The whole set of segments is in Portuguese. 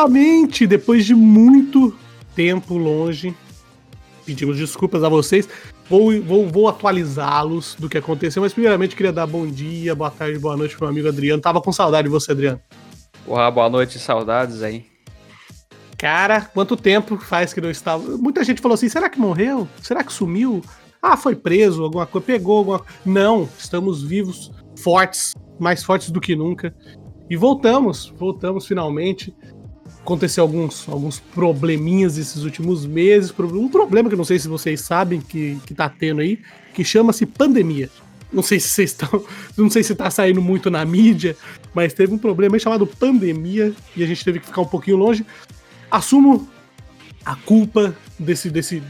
novamente, depois de muito tempo longe. Pedimos desculpas a vocês. Vou, vou, vou atualizá-los do que aconteceu, mas primeiramente queria dar bom dia, boa tarde, boa noite pro meu amigo Adriano. Tava com saudade de você, Adriano. Porra, boa noite, saudades aí. Cara, quanto tempo faz que não estava. Muita gente falou assim: será que morreu? Será que sumiu? Ah, foi preso, alguma coisa, pegou alguma Não, estamos vivos, fortes, mais fortes do que nunca. E voltamos, voltamos finalmente. Aconteceu alguns, alguns probleminhas esses últimos meses. Um problema que eu não sei se vocês sabem que, que tá tendo aí, que chama-se pandemia. Não sei se vocês estão. Não sei se tá saindo muito na mídia, mas teve um problema chamado pandemia e a gente teve que ficar um pouquinho longe. Assumo a culpa desse, desse,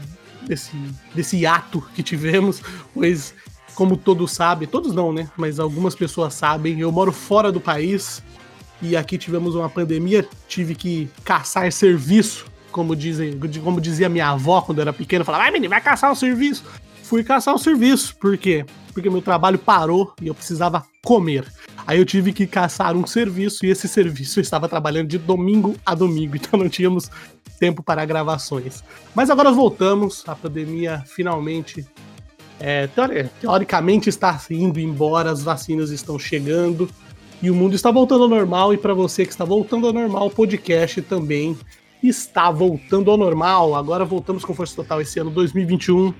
desse, desse ato que tivemos, pois, como todos sabem, todos não, né? Mas algumas pessoas sabem, eu moro fora do país e aqui tivemos uma pandemia, tive que caçar serviço, como, dizem, como dizia minha avó quando era pequena, falava, vai menino, vai caçar o serviço. Fui caçar o serviço, por quê? Porque meu trabalho parou e eu precisava comer. Aí eu tive que caçar um serviço e esse serviço eu estava trabalhando de domingo a domingo, então não tínhamos tempo para gravações. Mas agora voltamos, a pandemia finalmente, é, teoricamente está indo embora, as vacinas estão chegando e o mundo está voltando ao normal. E para você que está voltando ao normal, o podcast também está voltando ao normal. Agora voltamos com força total esse ano 2021,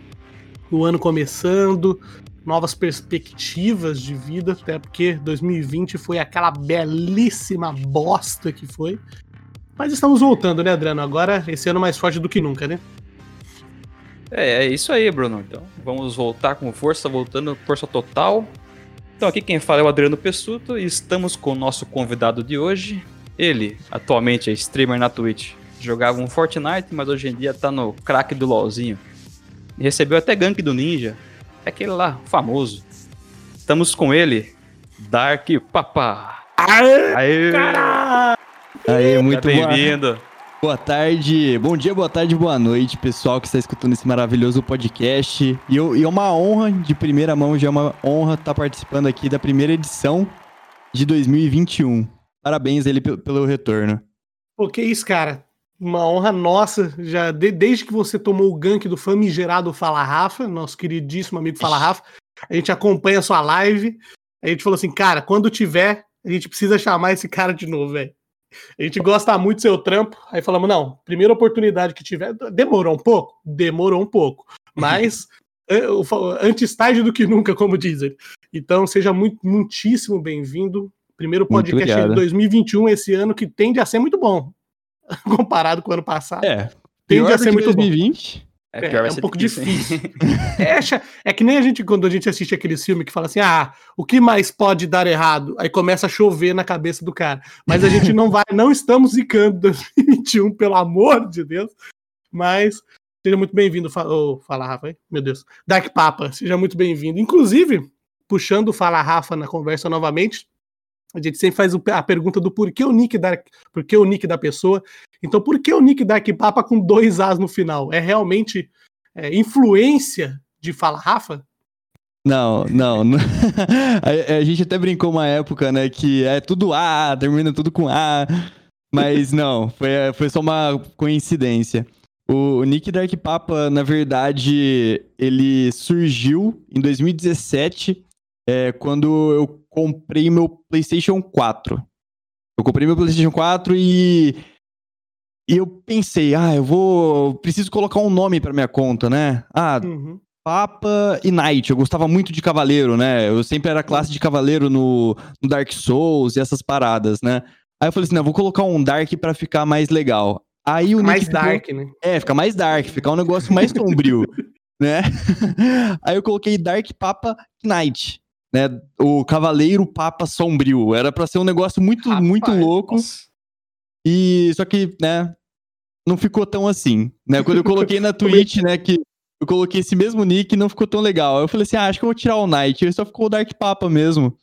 o ano começando, novas perspectivas de vida, até porque 2020 foi aquela belíssima bosta que foi. Mas estamos voltando, né, Adriano? Agora, esse ano mais forte do que nunca, né? É, é isso aí, Bruno. Então, vamos voltar com força, voltando força total. Então, aqui quem fala é o Adriano Pessuto e estamos com o nosso convidado de hoje. Ele, atualmente, é streamer na Twitch. Jogava um Fortnite, mas hoje em dia tá no crack do LoLzinho. E recebeu até gank do Ninja. É aquele lá, famoso. Estamos com ele, Dark Papa. Aê! Aê! Caralho! Aí, muito bem-vindo. Boa tarde, bom dia, boa tarde, boa noite, pessoal que está escutando esse maravilhoso podcast. E, eu, e é uma honra, de primeira mão, já é uma honra estar participando aqui da primeira edição de 2021. Parabéns ele pelo retorno. Pô, que isso, cara. Uma honra nossa, já de, desde que você tomou o gank do famigerado Fala Rafa, nosso queridíssimo amigo Fala Rafa, a gente acompanha a sua live. A gente falou assim, cara, quando tiver, a gente precisa chamar esse cara de novo, velho. A gente gosta muito do seu trampo. Aí falamos, não, primeira oportunidade que tiver. Demorou um pouco? Demorou um pouco. Mas é, antes tarde do que nunca, como dizem. Então, seja muito, muitíssimo bem-vindo. Primeiro podcast de 2021, esse ano, que tende a ser muito bom. Comparado com o ano passado. É. Tende a ser muito 2020. bom. É, é, é um pouco difícil. é, é, que nem a gente, quando a gente assiste aquele filme que fala assim: ah, o que mais pode dar errado? Aí começa a chover na cabeça do cara. Mas a gente não vai, não estamos zicando 2021, pelo amor de Deus. Mas seja muito bem-vindo. Oh, fala, Rafa, meu Deus. Dark Papa, seja muito bem-vindo. Inclusive, puxando o Fala Rafa na conversa novamente, a gente sempre faz a pergunta do porquê o nick da, porquê o nick da pessoa. Então, por que o nick Dark Papa com dois As no final? É realmente é, influência de Fala Rafa? Não, não. a, a, gente até brincou uma época, né, que é tudo A, termina tudo com A. Mas não, foi, foi só uma coincidência. O, Nick Dark Papa, na verdade, ele surgiu em 2017, é, quando eu comprei meu PlayStation 4. Eu comprei meu PlayStation 4 e. E eu pensei, ah, eu vou. Preciso colocar um nome pra minha conta, né? Ah, uhum. Papa e Knight. Eu gostava muito de Cavaleiro, né? Eu sempre era classe de Cavaleiro no, no Dark Souls e essas paradas, né? Aí eu falei assim, não, vou colocar um Dark pra ficar mais legal. Aí o mais Dark, né? É, fica mais Dark, ficar um negócio mais sombrio, né? Aí eu coloquei Dark Papa Knight né, o Cavaleiro Papa Sombrio. Era para ser um negócio muito, Rapaz, muito louco. Nossa. E só que, né, não ficou tão assim, né? Quando eu coloquei na Twitch, né, que eu coloquei esse mesmo nick, não ficou tão legal. Eu falei assim, ah, acho que eu vou tirar o Knight. Ele só ficou o Dark Papa mesmo.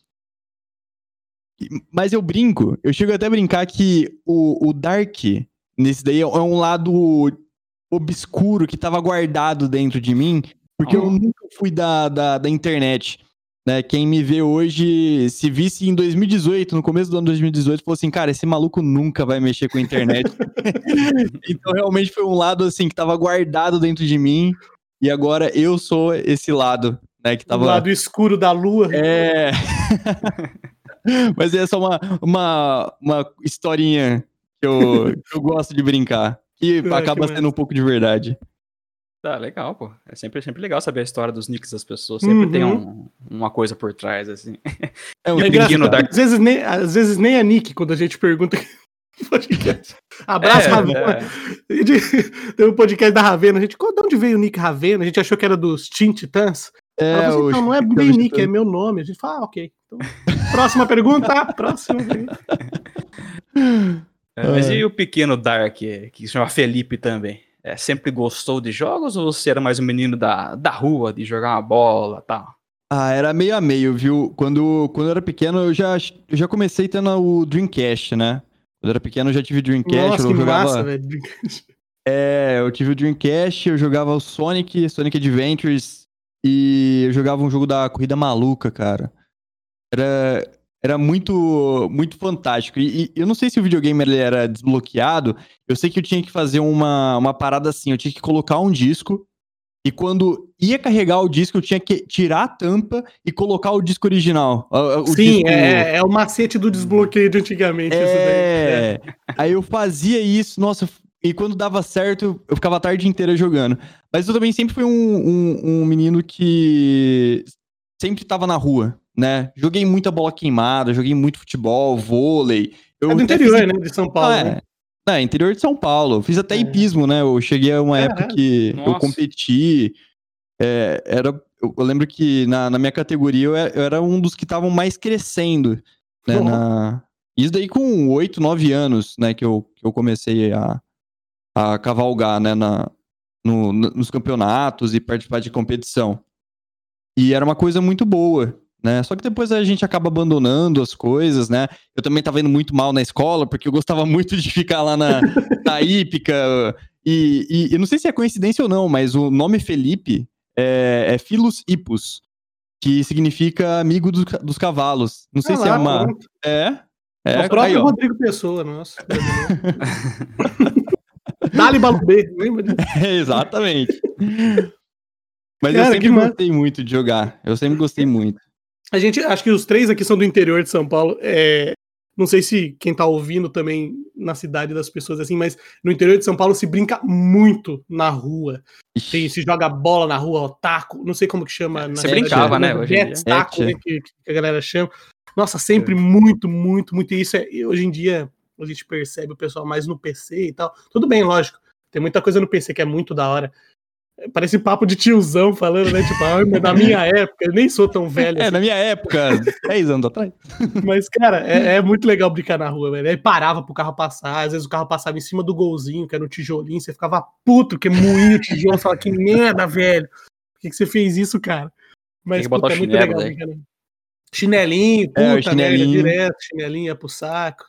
Mas eu brinco, eu chego até a brincar que o, o Dark, nesse daí, é um lado obscuro que tava guardado dentro de mim, porque oh. eu nunca fui da, da, da internet. Né? Quem me vê hoje, se visse em 2018, no começo do ano 2018, falou assim, cara, esse maluco nunca vai mexer com a internet. então realmente foi um lado assim que tava guardado dentro de mim e agora eu sou esse lado, né, que tava O lado escuro da lua. É. Mas é só uma, uma, uma historinha que eu, que eu gosto de brincar. Que acaba sendo um pouco de verdade. Tá, legal, pô. É sempre, sempre legal saber a história dos nicks das pessoas. Sempre tem Uhum. um- uma coisa por trás, assim. É um É o engraçado, pequeno da- às, vezes nem, às vezes nem a Nick, quando a gente pergunta. Abraço, É, Ravena. é. Gente- Tem um podcast da Ravena. A gente, "Qual- de onde veio o Nick Ravena? A gente achou que era dos Teen. Ela É, falou assim, não, não é Titãs. Nick, é meu nome. A gente fala, ah, ok. Então, próxima pergunta. Próxima pergunta. É, mas É. e o pequeno Dark, que se chama Felipe também? É, sempre gostou de jogos ou você era mais um menino da, da rua, de jogar uma bola e tal? Ah, era meio a meio, viu? Quando, quando eu era pequeno, eu já, eu já comecei tendo o Dreamcast, né? Quando eu era pequeno, eu já tive Dreamcast, Nossa, eu que jogava... massa, velho. É, eu tive o Dreamcast, eu jogava o Sonic, Sonic Adventures, e eu jogava um jogo da Corrida Maluca, cara. Era, era muito, muito fantástico. E, e eu não sei se o videogame ele era desbloqueado, eu sei que eu tinha que fazer uma, uma parada assim, eu tinha que colocar um disco, e quando ia carregar o disco, eu tinha que tirar a tampa e colocar o disco original. o- o Sim, disco- é, é o macete do desbloqueio de antigamente. isso daí. é. Aí eu fazia isso, nossa, e quando dava certo, eu ficava a tarde inteira jogando. Mas eu também sempre fui um, um, um menino que sempre tava na rua, né? Joguei muita bola queimada, joguei muito futebol, vôlei. Eu É do interior, fiz- né? De São Paulo. Ah, né? é. É, interior de São Paulo. Eu fiz até É. hipismo, né? Eu cheguei a uma época Caralho. que eu Nossa. competi. é, era, eu, eu lembro que na, na minha categoria eu era, eu era um dos que estavam mais crescendo. Né, Uhum. na- Isso daí com 8, 9 anos, né? Que eu, que eu comecei a, a cavalgar, né? Na, no- nos campeonatos e participar de competição. E era uma coisa muito boa, né? Só que depois a gente acaba abandonando as coisas, né? Eu também tava indo muito mal na escola, porque eu gostava muito de ficar lá na, na hípica. E, e eu não sei se é coincidência ou não, mas o nome Felipe é, é Filus Hippus, que significa amigo dos, ca- dos cavalos. Não sei Ah se é lá, uma. pronto. É. É É, o próprio aí. Rodrigo Pessoa, nossa. Dali Balubê, lembra disso? Exatamente. Mas Cara, eu sempre gostei muito de jogar. Eu sempre gostei muito. A gente, acho que os três aqui são do interior de São Paulo. É, não sei se quem tá ouvindo também na cidade das pessoas assim, mas no interior de São Paulo se brinca muito na rua. Tem, se joga bola na rua, ó, taco, não sei como que chama. na Você brincava, né, mas hoje Jets, dia. taco, É, né, que, que a galera chama. Nossa, sempre muito, muito, muito. E isso é, e hoje em dia a gente percebe o pessoal mais no PC e tal. Tudo bem, lógico. Tem muita coisa no PC que é muito da hora. Parece papo de tiozão falando, né? Tipo, ah, mas na minha época, eu nem sou tão velho É, assim. na minha época, 10 anos atrás. Mas, cara, é, é muito legal brincar na rua, velho. Aí parava pro carro passar, às vezes o carro passava em cima do golzinho, que era um tijolinho, você ficava puto, que moía o tijolo, você falava, que merda, velho. Por que, que você fez isso, cara? Mas, Tem que botar puta, é muito legal brincar na. Chinelinho, puta, É, o merda, chinelinho. direto, chinelinho, ia pro saco.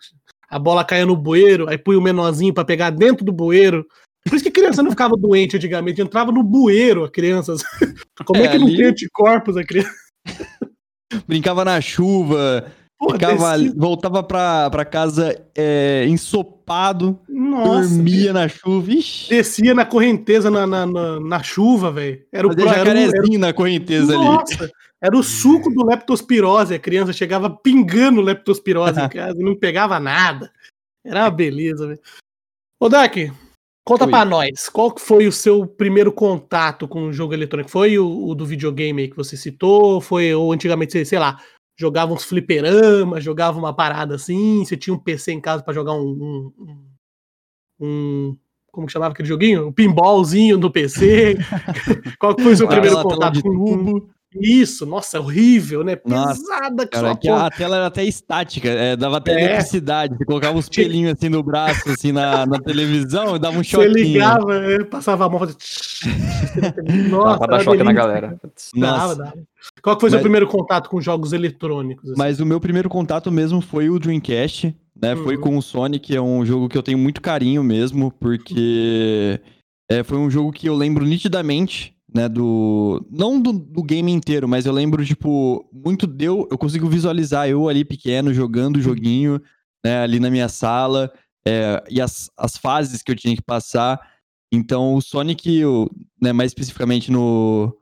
A bola caía no bueiro, aí punha o menorzinho pra pegar dentro do bueiro. Por isso que criança não ficava doente antigamente, entrava no bueiro a criança. Como é, É, que não ali- tem anticorpos a criança? Brincava na chuva, Pô, ficava, descia- voltava pra, pra casa é, ensopado, Nossa, dormia na chuva. Ixi, descia na correnteza na, na, na, na chuva, velho. Era o fazia pro- era jacarezinho na correnteza ali. Nossa, era o suco do leptospirose. A criança chegava pingando leptospirose em casa e não pegava nada. Era uma beleza, velho. Ô, Dak, conta pra nós. Qual foi o seu primeiro contato com o jogo eletrônico? Foi o, o do videogame aí que você citou? Foi, ou antigamente, você, sei lá, jogava uns fliperamas, jogava uma parada assim? Você tinha um PC em casa pra jogar um... um, um- como que chamava aquele joguinho? Um pinballzinho no PC? Qual foi o seu primeiro contato com, com, tubo. Isso, nossa, é horrível, né? Nossa, Pesada que Cara, só que porra. a tela era até estática, é, dava até É. eletricidade. Você colocava uns pelinhos assim no braço, assim, na, na televisão, e dava um Você choquinho. ligava, é, passava a mão, fazia... Nossa, pra dar era choque na galera. Putz. Dava, Nossa. dava. Qual que foi o seu primeiro contato com jogos eletrônicos? assim? Mas o meu primeiro contato mesmo foi o Dreamcast, né? Foi Uhum. com o Sonic, é um jogo que eu tenho muito carinho mesmo, porque é, foi um jogo que eu lembro nitidamente, né, do... Não do, do game inteiro, mas eu lembro, tipo, muito deu... Eu consigo visualizar eu ali pequeno, jogando o joguinho, né, ali na minha sala, é, e as, as fases que eu tinha que passar. Então, o Sonic, eu, né, mais especificamente no,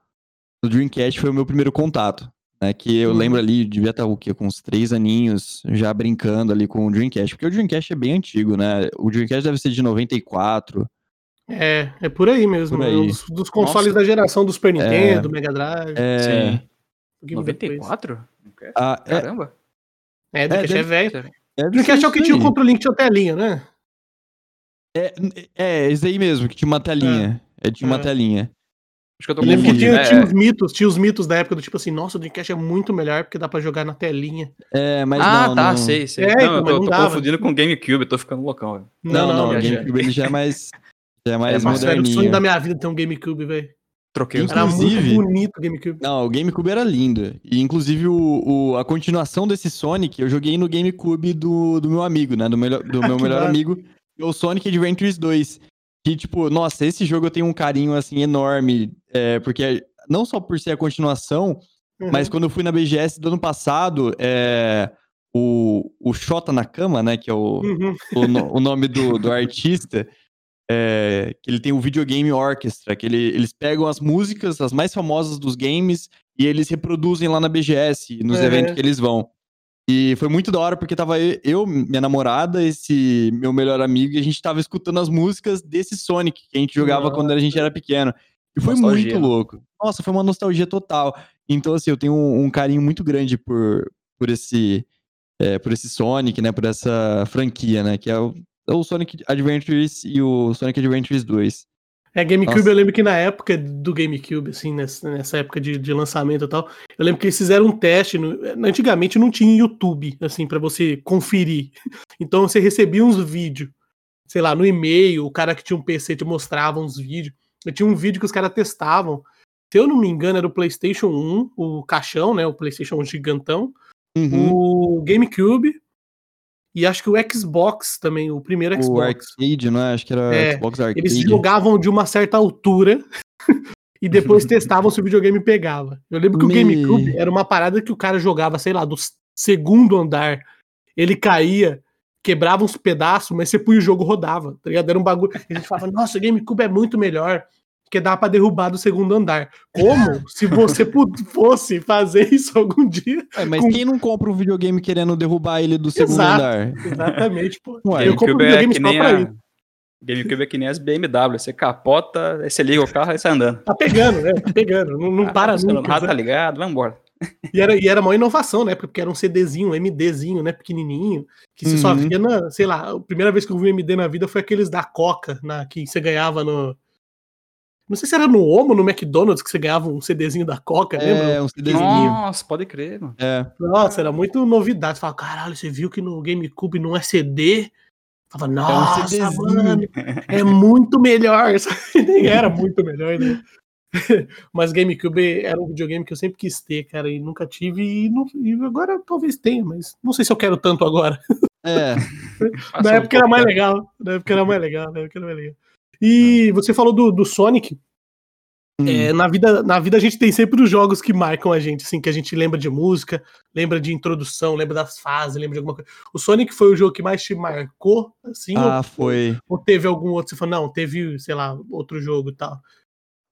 no Dreamcast, foi o meu primeiro contato. Né, que eu Uhum. lembro ali, devia estar o quê? Com uns três aninhos, já brincando ali com o Dreamcast. Porque o Dreamcast é bem antigo, né? O Dreamcast deve ser de 94. É, é por aí mesmo. Por é aí. um dos, dos consoles Nossa. da geração do Super Nintendo, Mega Drive. É, Sim. um pouquinho depois. 94? Dreamcast? ah, é, Caramba. É, Dreamcast é, deve- velho. É, Dreamcast é o que tinha o controle que tinha telinha, né? É, é, esse aí mesmo, que tinha uma telinha. É, tinha uma É. telinha. Acho que eu tô lembro que tinha, É, tinha os mitos, tinha os mitos da época do tipo assim, nossa, o Dreamcast é muito melhor porque dá pra jogar na telinha. É, mas ah, não, tá, não, sei, sei. É, não, então, eu tô, não tô confundindo com o GameCube, tô ficando loucão, velho. Não, não, o viajando. GameCube ele já é mais, é mais Nossa, era o sonho moderninho. da minha vida ter um GameCube, velho. Troquei Era Inclusive- muito bonito o GameCube. Não, o GameCube era lindo. E inclusive o, o- a continuação desse Sonic, eu joguei no GameCube do, do meu amigo, né? Do, melhor, do meu Que melhor amigo, que é o Sonic Adventures 2. Que, tipo, nossa, esse jogo eu tenho um carinho, assim, enorme. é, porque não só por ser a continuação, Uhum. mas quando eu fui na BGS do ano passado, é, o, o Xota na Cama, né? Que é o, Uhum. o, o nome do, do artista, é, que ele tem o Videogame Orchestra, que ele- eles pegam as músicas, as mais famosas dos games, e eles reproduzem lá na BGS, nos Uhum. eventos que eles vão. E foi muito da hora, porque tava eu, minha namorada, esse meu melhor amigo, e a gente tava escutando as músicas desse Sonic, que a gente jogava quando a gente era pequeno. E foi Nostalgia, muito louco. Nossa, foi uma nostalgia total. Então, assim, eu tenho um, um carinho muito grande por, por esse é, por esse Sonic, né? Por essa franquia, né? Que é o, é o Sonic Adventures e o Sonic Adventures 2. É, GameCube, Nossa. eu lembro que na época do GameCube, assim, nessa, nessa época de, de lançamento e tal, eu lembro que eles fizeram um teste. no- antigamente não tinha YouTube, assim, pra você conferir. Então você recebia uns vídeos, sei lá, no e-mail, o cara que tinha um PC te mostrava uns vídeos. Eu tinha um vídeo que os caras testavam. Se eu não me engano, era o PlayStation 1, o caixão, né? O PlayStation 1 gigantão, Uhum. o GameCube e acho que o Xbox também, o primeiro O Xbox. Arcade, não é? Acho que era É, Xbox Arcade. Eles jogavam de uma certa altura e depois testavam se o videogame pegava. Eu lembro que o Me- GameCube era uma parada que o cara jogava, sei lá, do segundo andar. Ele caía, quebrava uns pedaços, mas você punha o jogo rodava, tá ligado? Era um bagulho. E a gente falava, nossa, o GameCube é muito melhor. Porque dá pra derrubar do segundo andar. Como se você fosse fazer isso algum dia? É, mas com- quem não compra um videogame querendo derrubar ele do segundo Exato. andar? Exatamente, pô. Ué, eu compro é videogame que só nem pra a... isso. GameCube é que nem as BMW. Você capota, você liga o carro e sai andando. Tá pegando, né? Tá pegando. Não, não Ah, para tá nunca. né? tá ligado, vambora. E era, e era uma inovação, né? Porque era um CDzinho, um MDzinho, né? Pequenininho. Que você só Uhum. via na, sei lá, a primeira vez que eu vi um MD na vida foi aqueles da Coca, na, que você ganhava no. Não sei se era no Omo, no McDonald's, que você ganhava um CDzinho da Coca, lembra? É, um CDzinho. Nossa, pode crer, mano. É. Nossa, era muito novidade. Você fala, caralho, você viu que no GameCube não é CD? Fala, nossa, CDzinho." mano, é muito melhor. Nem era muito melhor, né? Mas GameCube era um videogame que eu sempre quis ter, cara, e nunca tive, e, não- e agora talvez tenha, mas não sei se eu quero tanto agora. É. Na um época era mais legal. Na época era mais legal, na época era mais legal. E você falou do, do Sonic. Hum. É, na, vida, na vida a gente tem sempre os jogos que marcam a gente, assim, que a gente lembra de música, lembra de introdução, lembra das fases, lembra de alguma coisa. O Sonic foi o jogo que mais te marcou, assim? Ah, ou, foi. ou teve algum outro? Você falou, não, teve, sei lá, outro jogo e tal.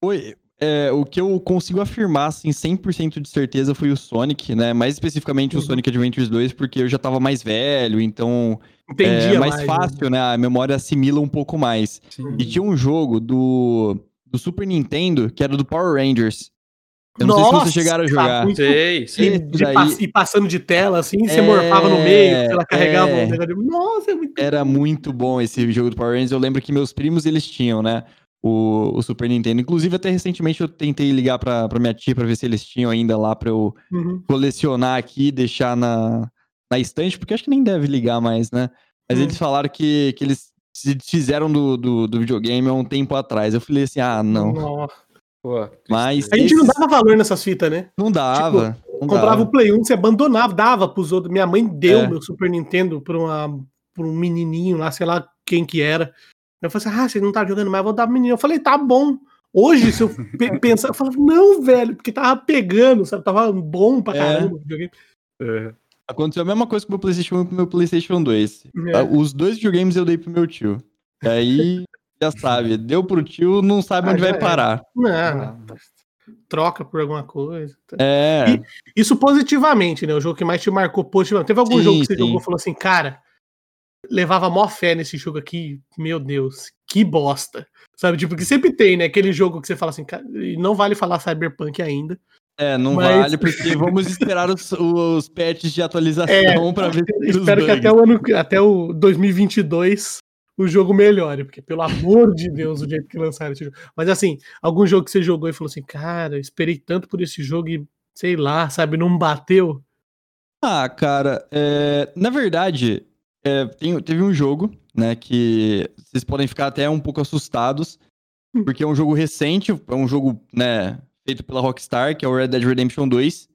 Foi. É, o que eu consigo afirmar, assim, 100% de certeza foi o Sonic, né? Mais especificamente Uhum. o Sonic Adventures 2, porque eu já tava mais velho, então Entendia é mais, né? fácil, né? A memória assimila um pouco mais. Sim. E tinha um jogo do, do Super Nintendo, que era do Power Rangers. Eu não sei se Nossa, vocês chegaram a cara, jogar. muito- Sei, sei. Daí- ir passando de tela, assim, você É, morfava no meio, ela carregava é. um negócio. Nossa, é muito Era muito bom esse jogo do Power Rangers. Eu lembro que meus primos, eles tinham, né? O, o Super Nintendo. Inclusive, até recentemente eu tentei ligar pra, pra minha tia pra ver se eles tinham ainda lá pra eu Uhum. colecionar aqui e deixar na, na estante, porque acho que nem deve ligar mais, né? Mas Hum. eles falaram que, que eles se desfizeram do, do, do videogame há um tempo atrás. Eu falei assim, ah, não. Nossa. Pô, Mas A gente não dava valor nessas fitas, né? não dava. não Comprava dava. o Play 1, você abandonava, dava pros outros. Minha mãe deu É. meu Super Nintendo pra, uma, pra um menininho lá, sei lá quem que era. Eu falei assim: ah, você não tá jogando mais, vou dar pro menino. Eu falei: tá bom. Hoje, se eu pensar, eu falava, não, velho, porque tava pegando, sabe? Tava bom pra É. caramba o videogame. Aconteceu a mesma coisa com o meu PlayStation 1 e com o meu PlayStation 2. É. Os dois videogames eu dei pro meu tio. E aí, já sabe, deu pro tio, não sabe Ah, onde vai era. parar. Não, troca por alguma coisa. É. E- Isso positivamente, né? O jogo que mais te marcou positivamente. Teve algum Sim, jogo que você sim. jogou e falou assim, cara, levava mó fé nesse jogo aqui, meu Deus, que bosta. Sabe, tipo, que sempre tem, né? Aquele jogo que você fala assim, cara, não vale falar Cyberpunk ainda. É, não Mas- vale, porque vamos esperar os, os patches de atualização pra ver se Espero que até o ano, até o 2022 o jogo melhore, porque pelo amor de Deus, o jeito que lançaram esse jogo. Mas assim, algum jogo que você jogou e falou assim, cara, esperei tanto por esse jogo e sei lá, sabe, não bateu. Ah, cara, é, na verdade, é, tem- teve um jogo, né, que vocês podem ficar até um pouco assustados, Hum. porque é um jogo recente, é um jogo, né, feito pela Rockstar, que é o Red Dead Redemption 2,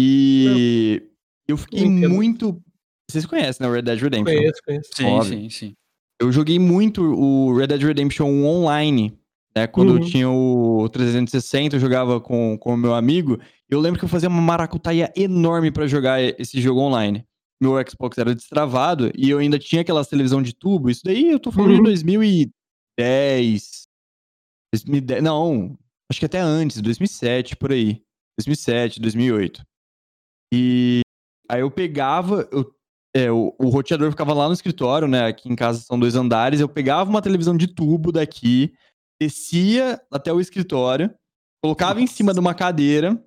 e eu fiquei Não entendo. muito... Vocês conhecem, né, o Red Dead Redemption? Conheço, conheço. Sim, Óbvio. sim, sim. Eu joguei muito o Red Dead Redemption 1 online, né? Quando Uhum. eu tinha o 360, eu jogava com com o meu amigo. Eu lembro que eu fazia uma maracutaia enorme pra jogar esse jogo online. Meu Xbox era destravado e eu ainda tinha aquela televisão de tubo. Isso daí eu tô falando Uhum. de 2010. 2010. Não, acho que até antes, 2007, por aí. 2007, 2008. E aí eu pegava, eu é, o, o roteador ficava lá no escritório, né? Aqui em casa são dois andares. Eu pegava uma televisão de tubo daqui, descia até o escritório, colocava em cima de uma cadeira,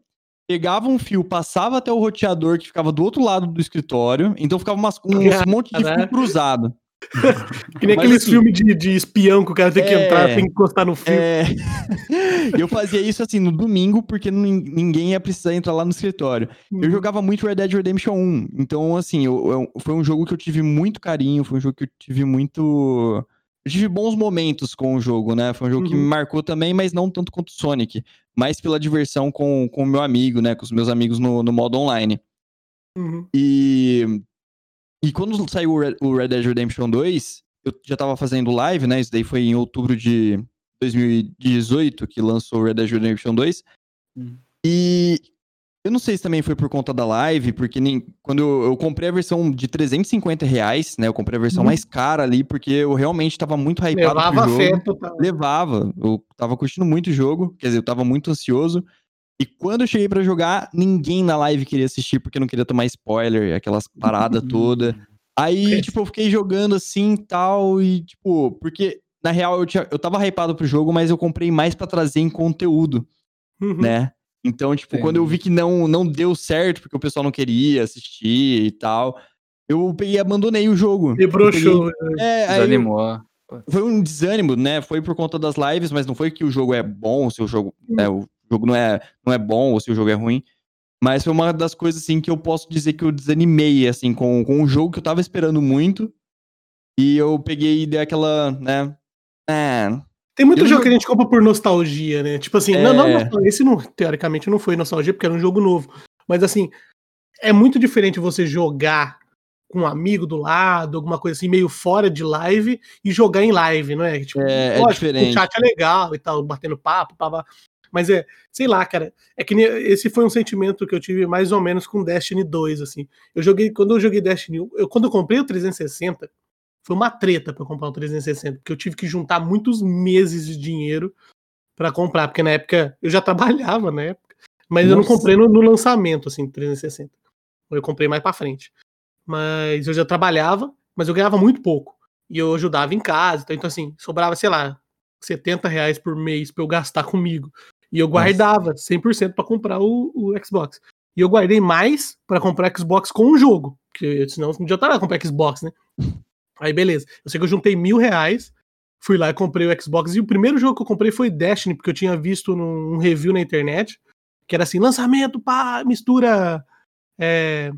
pegava um fio, passava até o roteador que ficava do outro lado do escritório. Então ficava umas- um monte de fio cruzado. Que nem Mas, aqueles assim, filmes de, de espião que o cara tem que é, entrar, tem que encostar no fio. É... Eu fazia isso assim no domingo, porque nin- ninguém ia precisar entrar lá no escritório. Uhum. Eu jogava muito Red Dead Redemption 1. Então, assim, eu- eu- foi um jogo que eu tive muito carinho, foi um jogo que eu tive muito. Eu tive bons momentos com o jogo, né? Foi um jogo que Uhum. me marcou também, mas não tanto quanto o Sonic. Mais pela diversão com, com o meu amigo, né? Com os meus amigos no, no modo online. Uhum. E. E quando saiu o Red, o Red Dead Redemption 2, eu já tava fazendo live, né? Isso daí foi em outubro de 2018 que lançou o Red Dead Redemption 2. Hum. E eu não sei se também foi por conta da live, porque nem, quando eu, eu comprei a versão de 350 reais, né? Eu comprei a versão Hum. mais cara ali, porque eu realmente tava muito hypado Levava pro jogo. fé total. Levava. Eu tava curtindo muito o jogo, quer dizer, eu tava muito ansioso. E quando eu cheguei pra jogar, ninguém na live queria assistir porque não queria tomar spoiler, aquelas paradas toda. Aí, tipo, eu fiquei jogando assim e tal, e, tipo, porque, na real, eu, tinha, eu tava hypado pro jogo, mas eu comprei mais pra trazer em conteúdo, Uhum. né? Então, tipo, quando eu vi que não, não deu certo, porque o pessoal não queria assistir e tal, eu peguei e abandonei o jogo. E broxou. Peguei- É, aí eu- Desanimou. foi um desânimo, né? Foi por conta das lives, mas não foi que o jogo é bom, se o jogo, né, o jogo não é, não é bom ou se o jogo é ruim. Mas foi uma das coisas, assim, que eu posso dizer que eu desanimei, assim, com, com um jogo que eu tava esperando muito. E eu peguei e dei aquela, né? É, Tem muito Eu jogo que a gente compra por nostalgia, né? Tipo assim, É. não, não, nostalgia, esse não, teoricamente não foi nostalgia porque era um jogo novo. Mas assim, é muito diferente você jogar com um amigo do lado, alguma coisa assim, meio fora de live, e jogar em live, não é? Tipo, É, é diferente. O chat é legal e tal, batendo papo, pá, pá. Mas é, sei lá, cara, é que esse foi um sentimento que eu tive mais ou menos com Destiny 2, assim. Eu joguei, quando eu joguei Destiny 1, eu, quando eu comprei o 360, foi uma treta pra eu comprar o 360, porque eu tive que juntar muitos meses de dinheiro pra comprar, porque na época eu já trabalhava na época, mas eu não Nossa. comprei no, no lançamento, assim, do 360. Eu comprei mais pra frente. Mas eu já trabalhava, mas eu ganhava muito pouco. E eu ajudava em casa, então, então assim, sobrava, sei lá, 70 reais por mês pra eu gastar comigo. E eu guardava 100% pra comprar o, o Xbox. E eu guardei mais pra comprar Xbox com o jogo, porque senão não adianta nada comprar Xbox, né? Aí beleza. Eu sei que eu juntei mil reais, fui lá e comprei o Xbox. E o primeiro jogo que eu comprei foi Destiny, porque eu tinha visto num um review na internet, que era assim, lançamento, pá, mistura. é,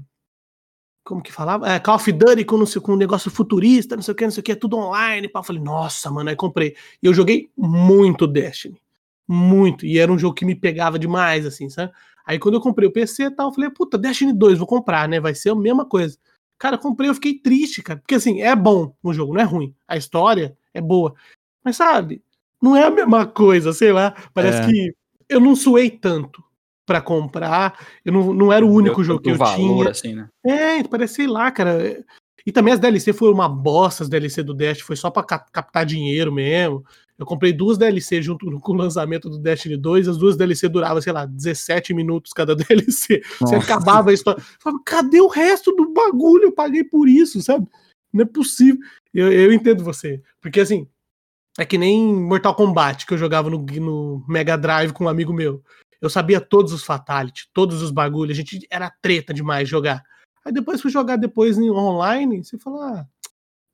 como que falava? É, Call of Duty com, sei, com um negócio futurista, não sei o que, não sei o que, tudo online. Pá. Eu falei, nossa, mano, aí comprei. E eu joguei muito Destiny. Muito. E era um jogo que me pegava demais, assim, sabe? Aí quando eu comprei o PC e tal, eu falei, puta, Destiny 2, vou comprar, né? Vai ser a mesma coisa. Cara, eu comprei, eu fiquei triste, cara. Porque assim, é bom o jogo, não é ruim. A história é boa. Mas sabe, não é a mesma coisa, sei lá. Parece É. que eu não suei tanto pra comprar. Eu não, não era o único Deu jogo que eu valor, tinha. assim, né? É, parece, sei lá, cara. E também as DLC foram uma bosta, as DLC do Dash, foi só pra cap- captar dinheiro mesmo. Eu comprei duas DLC junto com o lançamento do Destiny 2, as duas DLC duravam, sei lá, 17 minutos cada DLC. Você Nossa. acabava a história. Eu Falava, cadê o resto do bagulho? Eu paguei por isso, sabe? Não é possível. Eu, eu entendo você. Porque assim, é que nem Mortal Kombat que eu jogava no, no Mega Drive com um amigo meu. Eu sabia todos os Fatality, todos os bagulhos. A gente era treta demais jogar. Aí depois fui jogar depois em online, você fala, ah,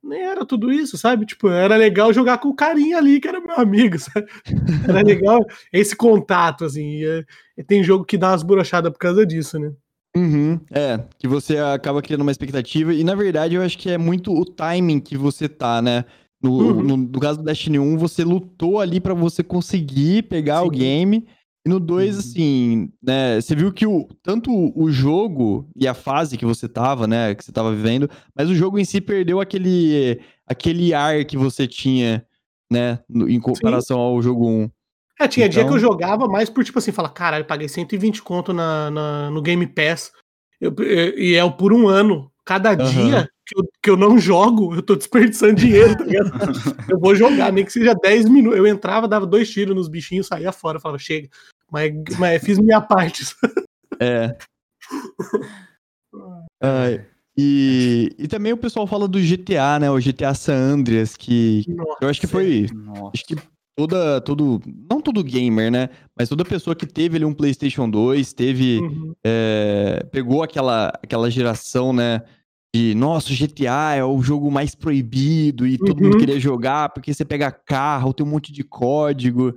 nem era tudo isso, sabe? Tipo, era legal jogar com o carinha ali, que era meu amigo, sabe? Era legal esse contato, assim. e, e tem jogo que dá umas brochadas por causa disso, né? Uhum, é, que você acaba criando uma expectativa, e na verdade eu acho que é muito o timing que você tá, né? No, Uhum. no, no caso do Destiny 1, você lutou ali pra você conseguir pegar o Sim. game, e no 2, Uhum. assim, né? Você viu que o, tanto o jogo e a fase que você tava, né? Que você tava vivendo, mas o jogo em si perdeu aquele, aquele ar que você tinha, né? no- em comparação ao jogo 1. É, tinha dia que Então- eu jogava mais por, tipo assim, falar, caralho, paguei 120 conto na, na- no Game Pass, eu- eu- e é o por um ano. Cada dia que eu, que eu não jogo, eu tô desperdiçando dinheiro, tá ligado? eu vou jogar, nem que seja 10 minutos. Eu entrava, dava dois tiros nos bichinhos, saía fora, falava, chega. Mas, mas fiz minha parte. É. Ai, e, e também o pessoal fala do GTA, né? O GTA San Andreas, que eu acho que foi. Nossa. Acho que toda. Todo, não todo gamer, né? Mas toda pessoa que teve ali um PlayStation 2, teve. Uhum. é, pegou aquela, aquela geração, né? De, nossa, o GTA é o jogo mais proibido e todo mundo Uhum. queria jogar porque você pega carro, tem um monte de código,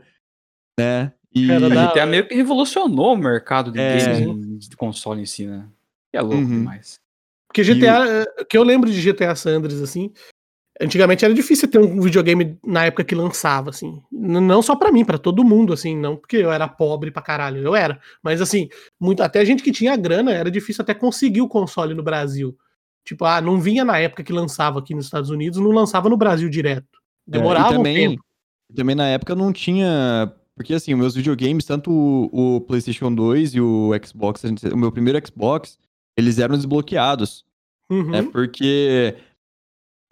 né? E, Era A da- GTA meio que revolucionou o mercado de É. games em- de console em si, né? Que é louco Uhum. demais. Porque GTA, eh, que eu lembro de GTA Sanders, assim, antigamente era difícil ter um videogame na época que lançava, assim. Não só pra mim, pra todo mundo, assim, não porque eu era pobre pra caralho, eu era. Mas assim, muito, até gente que tinha grana, era difícil até conseguir o console no Brasil. Tipo, ah, não vinha na época que lançava aqui nos Estados Unidos, não lançava no Brasil direto. É, Demorava e um também, tempo. também na época não tinha. Porque assim, os meus videogames, tanto o, o PlayStation 2 e o Xbox, o meu primeiro Xbox, eles eram desbloqueados. Uhum. né? Porque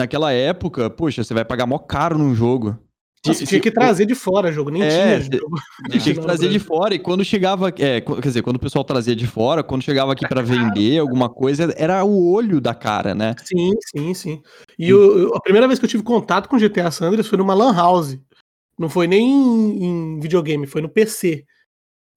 naquela época, poxa, você vai pagar mó caro num jogo. Tinha se- que trazer de fora jogo, nem É, tinha jogo. Tinha que trazer de fora, e quando chegava. É, qu- quer dizer, quando o pessoal trazia de fora, quando chegava aqui pra vender alguma coisa, era o olho da cara, né? Sim, sim, sim. E o- a primeira vez que eu tive contato com GTA Sanders foi numa Lan House. Não foi nem em, em videogame, foi no PC.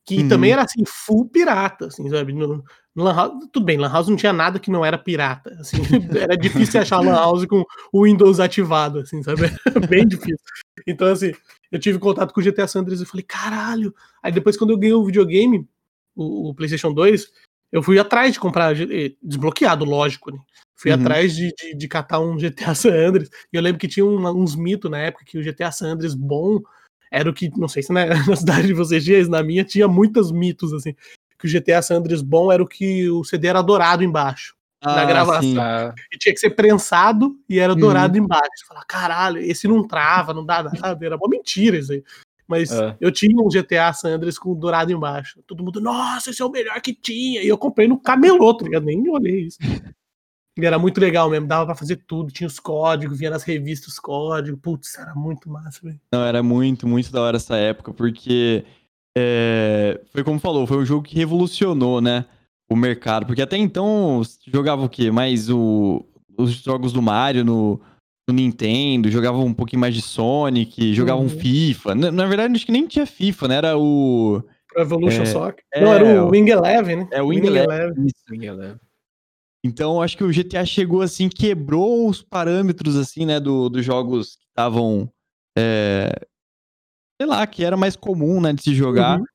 Que Uhum. também era assim, full pirata, assim, sabe? No, no Lan House, tudo bem, Lan House não tinha nada que não era pirata. Assim, era difícil achar Lan House com o Windows ativado, assim, sabe? Bem difícil. Então, assim, eu tive contato com o GTA Sanders e falei, caralho. Aí depois, quando eu ganhei o videogame, o, o PlayStation 2, eu fui atrás de comprar, eh, desbloqueado, lógico, né? Fui Uhum. atrás de, de, de catar um GTA San Andreas. E eu lembro que tinha um- uns mitos na época que o GTA San Andreas bom era o que, não sei se na, na cidade de vocês tinha, isso, na minha tinha muitos mitos, assim. Que o GTA San Andreas bom era o que o CD era dourado embaixo. Na gravação. sim. Ah, E tinha que ser prensado e era Uhum. dourado embaixo. Você fala, caralho, esse não trava, não dá nada. Era uma mentira isso aí. Mas É. eu tinha um GTA San Andreas com dourado embaixo. Todo mundo, nossa, esse é o melhor que tinha. E eu comprei no camelô, tá ligado? Nem olhei isso. E era muito legal mesmo, dava pra fazer tudo. Tinha os códigos, via nas revistas os códigos. Putz, era muito massa, velho. Não, era muito, muito da hora essa época, porque é, foi como falou, foi um jogo que revolucionou, né, o mercado. Porque até então jogava o quê? Mais o, os jogos do Mario no, no Nintendo, jogava um pouquinho mais de Sonic, jogava um Uhum. FIFA. Na, na verdade, acho que nem tinha FIFA, né? Era o. Pro Evolution É, Soccer. é, não, era o o- Wing Eleven, né? É o Wing Eleven. ninguém leva. Então, acho que o GTA chegou assim, quebrou os parâmetros, assim, né, do, dos jogos que estavam. é, sei lá, que era mais comum, né, de se jogar. Uhum.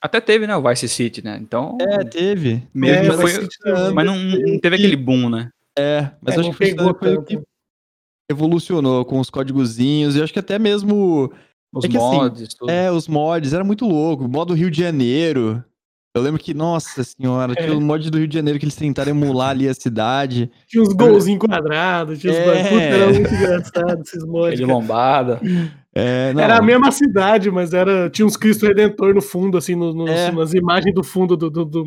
Até teve, né, o Vice City, né? Então, É, teve. mesmo É, foi, mas não, não teve aquele boom, né? É, mas É, acho que foi, o tanto. que evolucionou com os códigozinhos. E acho que até mesmo. Os É que assim, mods, tudo. É, os mods, era muito louco. Modo Rio de Janeiro. Eu lembro que, nossa senhora, tinha É. o mod do Rio de Janeiro que eles tentaram emular ali a cidade. Tinha uns golzinhos quadrados, tinha uns É. bagulho. Puta, era muito engraçado esses mods. Ele cara. lombada. É, não. Era a mesma cidade, mas era, tinha uns Cristo Redentor no fundo, assim, no- nos- É. nas imagens do fundo do. do, do-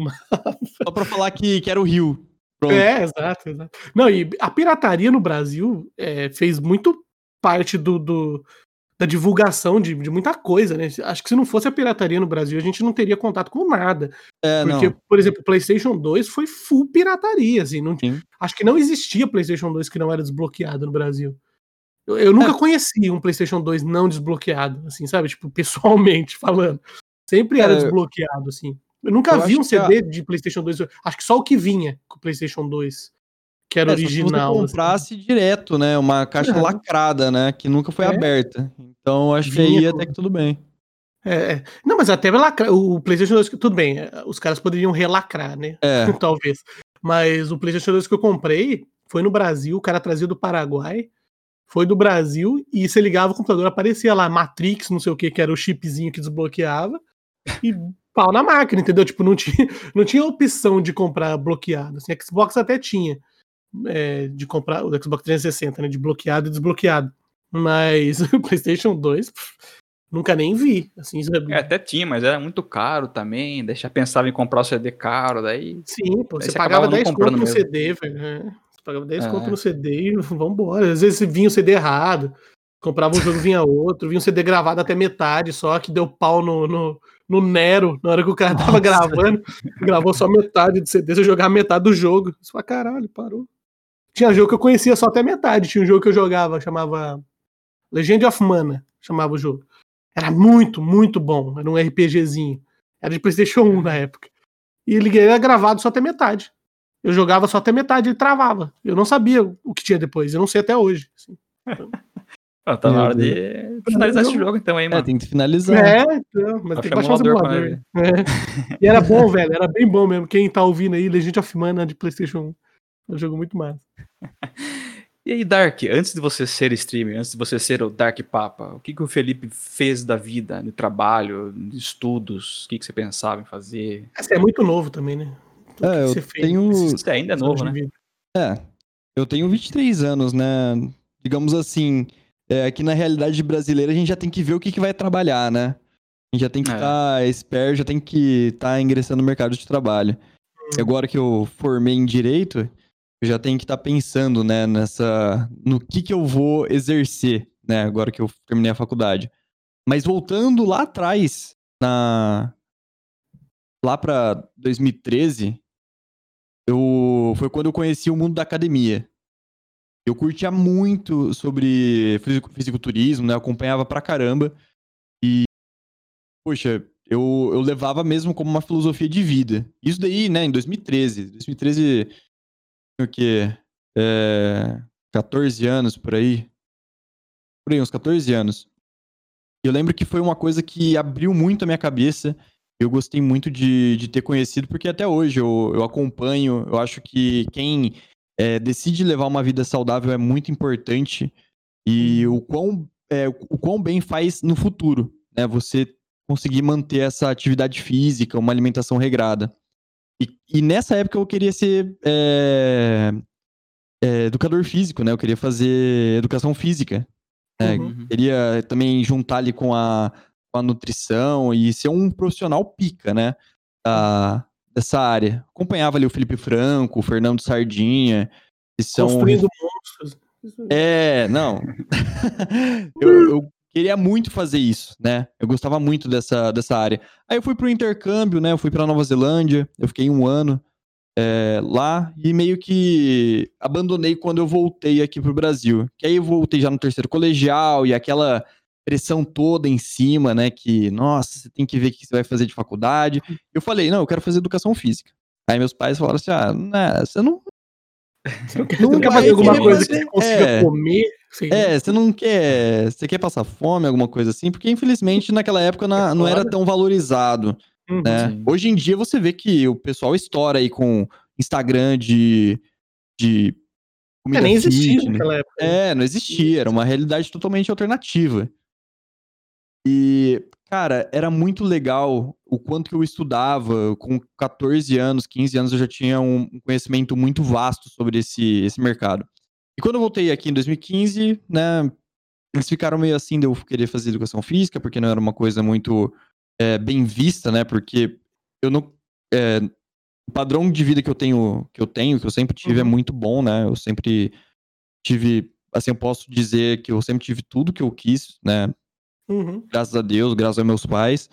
Só pra falar que, que era o Rio. Pronto. É, exato, exato. Não, e a pirataria no Brasil é, fez muito parte do, do- da divulgação de, de muita coisa, né? Acho que se não fosse a pirataria no Brasil, a gente não teria contato com nada. É, Porque, não. por exemplo, o PlayStation 2 foi full pirataria, assim. Não, Sim. acho que não existia PlayStation 2 que não era desbloqueado no Brasil. Eu, eu nunca É. conheci um PlayStation 2 não desbloqueado, assim, sabe? Tipo, pessoalmente falando. Sempre era É, desbloqueado, assim. Eu nunca eu vi um que CD de PlayStation 2. Acho que só o que vinha com o PlayStation 2, que era É, só se original. você assim. comprasse direto, né? Uma caixa É. lacrada, né? Que nunca foi É. aberta. Então, acho que aí até que tudo bem. É, é. Não, mas até lacra... o PlayStation 2, tudo bem, é, os caras poderiam relacrar, né? É, Talvez. Mas o PlayStation 2 que eu comprei foi no Brasil, o cara trazia do Paraguai, foi do Brasil, e você ligava o computador, aparecia lá Matrix, não sei o que, que era o chipzinho que desbloqueava, e pau na máquina, entendeu? Tipo, não tinha, não tinha opção de comprar bloqueado. Assim, Xbox até tinha, é, de comprar, o Xbox 360, né? De bloqueado e desbloqueado. Mas o PlayStation 2, pff, nunca nem vi. Assim, é- É, até tinha, mas era muito caro também. Daí já pensava em comprar o CD caro, daí. Sim, pô, Aí você pagava acabava não 10 conto no mesmo. CD, velho. é. Você pagava 10 É. conto no CD e vambora. Às vezes vinha o CD errado, comprava um jogo, vinha outro, vinha um CD gravado até metade só, que deu pau no, no, no Nero, na hora que o cara tava Nossa. gravando, gravou só metade do CD, você jogava metade do jogo. Isso pra caralho, parou. Tinha jogo que eu conhecia só até metade, tinha um jogo que eu jogava, chamava Legend of Mana, chamava o jogo. Era muito, muito bom, era um RPGzinho. Era de Playstation 1 na época. E ele era gravado só até metade. Eu jogava só até metade ele travava. Eu não sabia o que tinha depois. Eu não sei até hoje. assim. Ah, tá na hora de finalizar esse jogo então aí, é, mano. tem que finalizar. É, então, mas Vai tem que baixar o simulador. É. E era bom, velho. Era bem bom mesmo. Quem tá ouvindo aí, Legend of Mana de PlayStation 1. É um jogo muito massa. E aí, Dark, antes de você ser streamer, antes de você ser o Dark Papa, o que, que o Felipe fez da vida, no trabalho, de estudos? O que, que você pensava em fazer? Você é muito novo também, né? O É, que eu você fez tenho- Você ainda é anos novo, né? vida? É, eu tenho 23 anos, né? Digamos assim, é, aqui na realidade brasileira a gente já tem que ver o que, que vai trabalhar, né? A gente já tem que É. estar esperto, já tem que estar ingressando no mercado de trabalho. E agora que eu formei em direito, eu já tenho que estar pensando, né, nessa no que que eu vou exercer, né, agora que eu terminei a faculdade. Mas voltando lá atrás, na lá para 2013, eu foi quando eu conheci o mundo da academia. Eu curtia muito sobre fisiculturismo, né? Eu acompanhava pra caramba. E, poxa, eu, eu levava mesmo como uma filosofia de vida. Isso daí, né, em 2013. 2013, tinha o quê? É, 14 anos por aí. Por aí, uns 14 anos. Eu lembro que foi uma coisa que abriu muito a minha cabeça. Eu gostei muito de, de ter conhecido, porque até hoje eu, eu acompanho. Eu acho que quem é, decide levar uma vida saudável é muito importante. E o quão, é, o quão bem faz no futuro, né? Você conseguir manter essa atividade física, uma alimentação regrada. E, e nessa época eu queria ser é, é, educador físico, né? Eu queria fazer educação física. né? Uhum. Queria também juntar ali com a, com a nutrição e ser um profissional pica, né? Da, dessa área. Acompanhava ali o Felipe Franco, o Fernando Sardinha, que são Construindo monstros. é, não. eu, eu queria muito fazer isso, né? Eu gostava muito dessa, dessa área. Aí eu fui pro intercâmbio, né? Eu fui pra Nova Zelândia, eu fiquei um ano é, lá e meio que abandonei quando eu voltei aqui pro Brasil. Que aí eu voltei já no terceiro colegial e aquela pressão toda em cima, né? Que, nossa, você tem que ver o que você vai fazer de faculdade. Eu falei, não, eu quero fazer educação física. Aí meus pais falaram assim: ah, né, você não Você não quer, fazer alguma coisa que você consiga é. comer? Lá. É, você não quer. Você quer passar fome, alguma coisa assim? Porque, infelizmente, naquela época na- não era tão valorizado, Uhum. né? Sim. Hoje em dia você vê que o pessoal estoura aí com Instagram de. de É, comida nem existia fitness. naquela época. É, não existia, era uma realidade totalmente alternativa. E, cara, era muito legal o quanto que eu estudava. Com 14 anos, 15 anos, eu já tinha um um conhecimento muito vasto sobre esse, esse mercado. E quando eu voltei aqui em 2015, né, eles ficaram meio assim de eu querer fazer educação física, porque não era uma coisa muito é, bem vista, né? Porque eu não. É, o padrão de vida que eu tenho, que eu tenho, que eu sempre tive, é Uhum. muito bom, né? Eu sempre tive. Assim, eu posso dizer que eu sempre tive tudo que eu quis, né? Uhum. Graças a Deus, graças aos meus pais.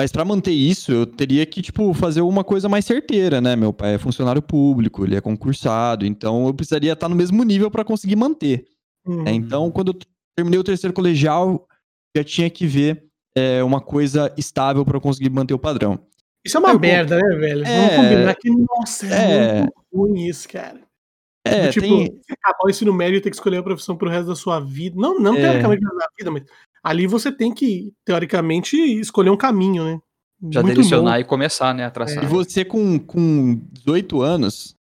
Mas pra manter isso, eu teria que, tipo, fazer uma coisa mais certeira, né? Meu pai é funcionário público, ele é concursado, então eu precisaria estar no mesmo nível pra conseguir manter. Uhum. né? Então, quando eu terminei o terceiro colegial, já tinha que ver é, uma coisa estável pra eu conseguir manter o padrão. Isso é uma Eu- merda, né, velho? É. Vamos combinar que, nossa, é, É. muito ruim isso, cara. É, tipo, tem. acabar o ensino médio e ter que escolher a profissão pro resto da sua vida. Não, não É. teoricamente da vida, mas ali você tem que, teoricamente, escolher um caminho, né? Já Muito direcionar bom. e começar, né, a traçar. E você com, com 18 anos,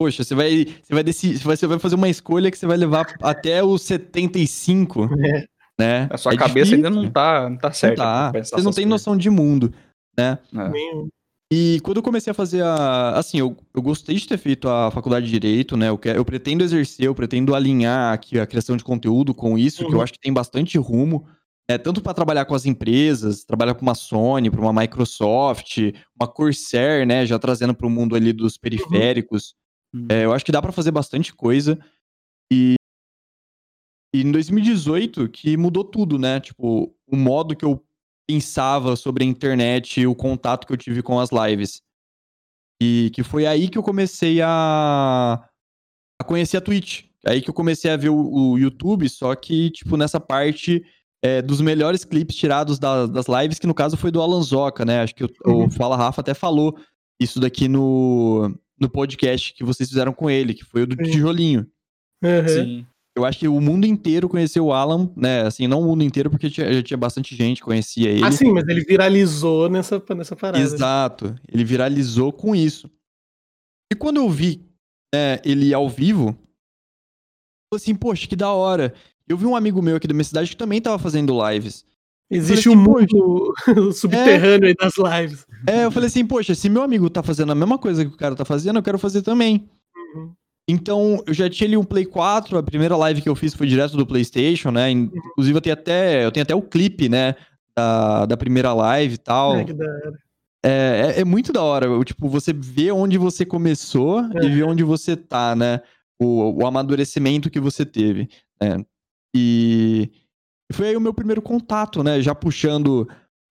poxa, você vai, você vai decidir, você vai fazer uma escolha que você vai levar até os 75, É. né? A sua É cabeça ainda difícil. não tá, não tá Não certa. tá. pra pensar Você não tem coisas. noção de mundo, né? É. E quando eu comecei a fazer a. Assim, eu, eu gostei de ter feito a faculdade de Direito, né? Eu, quero, eu pretendo exercer, eu pretendo alinhar aqui a criação de conteúdo com isso, que eu Uhum. acho que tem bastante rumo. É, tanto para trabalhar com as empresas, trabalhar com uma Sony, para uma Microsoft, uma Corsair, né? Já trazendo para o mundo ali dos periféricos. Uhum. É, eu acho que dá para fazer bastante coisa. E, e em 2018 que mudou tudo, né? Tipo, o modo que eu pensava sobre a internet e o contato que eu tive com as lives. E que foi aí que eu comecei a, a conhecer a Twitch. Aí que eu comecei a ver o, o YouTube, só que, tipo, nessa parte é, dos melhores clipes tirados da- das lives, que no caso foi do Alan Zoca, né? Acho que o, o Uhum. Fala Rafa até falou isso daqui no, no podcast que vocês fizeram com ele, que foi o do Sim. tijolinho. Uhum. Sim. Eu acho que o mundo inteiro conheceu o Alan, né? Assim, não o mundo inteiro, porque tinha, já tinha bastante gente que conhecia ele. Ah, sim, mas ele viralizou nessa, nessa parada. Exato. Ele viralizou com isso. E quando eu vi né, ele ao vivo, eu falei assim, poxa, que da hora. Eu vi um amigo meu aqui da minha cidade que também tava fazendo lives. Existe Eu um assim, mundo subterrâneo aí das lives. É, eu falei assim, poxa, se meu amigo tá fazendo a mesma coisa que o cara tá fazendo, eu quero fazer também. Uhum. Então, eu já tinha ali um Play 4, a primeira live que eu fiz foi direto do PlayStation, né? Inclusive, eu tenho até, eu tenho até o clipe, né? Da, da primeira live e tal. É, que da hora. É, é, é muito da hora. Tipo, você vê onde você começou e vê onde você tá, né? O, o amadurecimento que você teve. Né? E foi aí o meu primeiro contato, né? Já puxando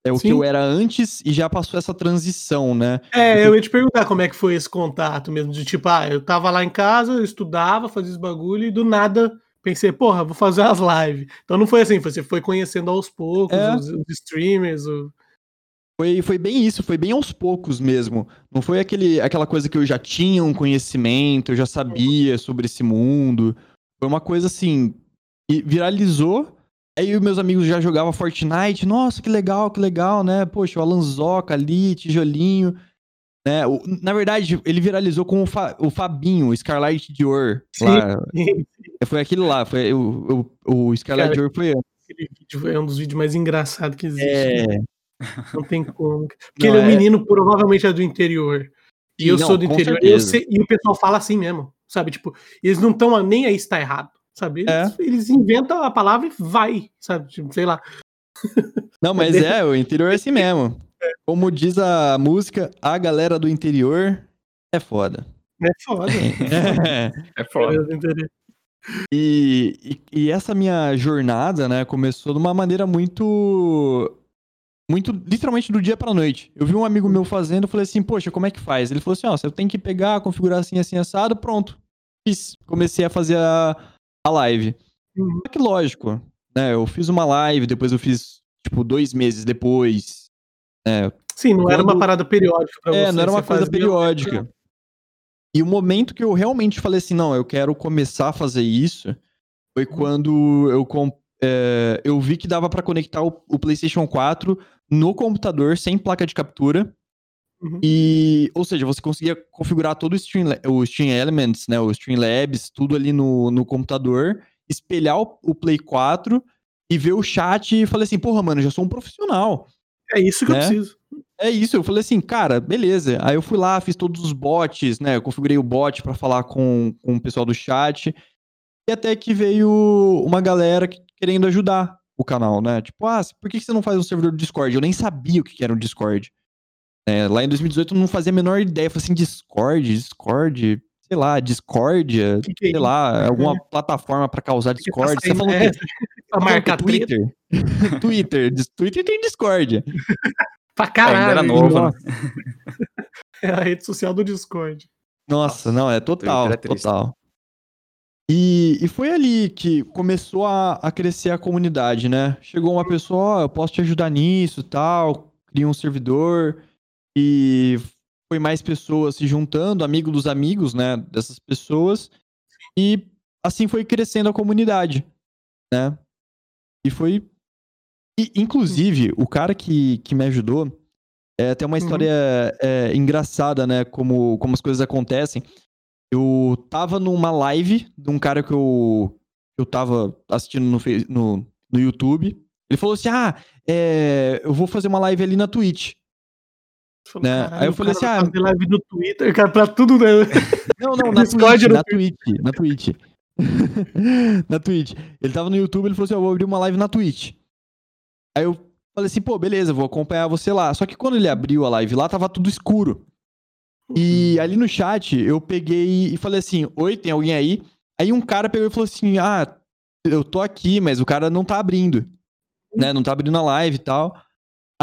é, o que Sim. eu era antes e já passou essa transição, né? É, eu ia te perguntar como é que foi esse contato mesmo, de tipo, ah, eu tava lá em casa, eu estudava, fazia os bagulho e do nada pensei, porra, vou fazer as lives. Então não foi assim, você foi conhecendo aos poucos É. os, os streamers, o... Foi, foi bem isso, foi bem aos poucos mesmo. Não foi aquele, aquela coisa que eu já tinha um conhecimento, eu já sabia sobre esse mundo. Foi uma coisa assim, e viralizou. Aí os meus amigos já jogavam Fortnite. Nossa, que legal, que legal, né? Poxa, o Alan Zoca ali, tijolinho. Né? O- na verdade, ele viralizou com o, Fa- o Fabinho, o Scarlight Dior. Sim. Lá. Foi aquilo lá, foi, o, o, o Cara, Dior foi Aquele vídeo é um dos vídeos mais engraçados que existe. É, né? Não tem como. Porque Não, ele é um é- menino, provavelmente é do interior. E eu não, sou do interior. E, sei- e o pessoal fala assim mesmo, sabe? Tipo, eles não estão nem aí se tá errado, sabe? Eles, É. eles inventam a palavra e vai, sabe? Tipo, sei lá. Não, mas é, o interior é assim mesmo. Como diz a música, a galera do interior é foda. É foda. É foda. e, e, e essa minha jornada, né, começou de uma maneira muito. Muito, literalmente do dia pra noite. Eu vi um amigo meu fazendo, eu falei assim, poxa, como é que faz? Ele falou assim, ó, você tem que pegar, configurar assim, assim, assado, pronto. Fiz. Comecei a fazer a, a live. Uhum. Só que lógico, né, eu fiz uma live, depois eu fiz, tipo, dois meses depois. né, Sim, não era uma Quando- parada periódica pra É, você. não era uma coisa fazia- periódica. E o momento que eu realmente falei assim, não, eu quero começar a fazer isso, foi Uhum. quando eu, é, eu vi que dava pra conectar o, o PlayStation 4 no computador sem placa de captura. Uhum. E, ou seja, você conseguia configurar todo o Stream, o Stream Elements, né, o Streamlabs, tudo ali no, no computador, espelhar o, o Play 4 e ver o chat e falei assim, porra, mano, eu já sou um profissional. É isso que né? eu preciso. É isso, eu falei assim, cara, beleza. Aí eu fui lá, fiz todos os bots, né? Eu configurei o bot pra falar com, com o pessoal do chat. E até que veio uma galera que querendo ajudar o canal, né? Tipo, ah, por que você não faz um servidor do Discord? Eu nem sabia o que era um Discord. É, lá em 2018 eu não fazia a menor ideia. Falei assim, Discord, Discord, sei lá, Discordia, que que é sei lá, alguma plataforma para causar Discord. Você falou é, pra marcar Twitter. Twitter. Twitter tem Discord. pra caralho. Era novo, né? É a rede social do Discord. Nossa, não, é total, é total. E, e foi ali que começou a, a crescer a comunidade, né? Chegou uma pessoa, oh, eu posso te ajudar nisso tal, cria um servidor. E foi mais pessoas se juntando, amigo dos amigos, né, dessas pessoas. E assim foi crescendo a comunidade, né? E foi. E, inclusive, o cara que, que me ajudou é, tem uma uhum. história uhum. é, engraçada, né? Como, como as coisas acontecem. Eu tava numa live de um cara que eu, eu tava assistindo no, no, no YouTube. Ele falou assim: Ah, é, eu vou fazer uma live ali na Twitch. Falei, né? Aí eu falei assim, ah, fazer live no Twitter, cara, pra tudo, né? Não, não, na Twitch, na Twitch, na Twitch. na Twitch. Ele tava no YouTube, ele falou assim, eu vou abrir uma live na Twitch. Aí eu falei assim, pô, beleza, vou acompanhar você lá. Só que quando ele abriu a live lá, tava tudo escuro. E uhum. ali no chat, eu peguei e falei assim, oi, tem alguém aí? Aí um cara pegou e falou assim, ah, eu tô aqui, mas o cara não tá abrindo. Né, não tá abrindo a live e tal.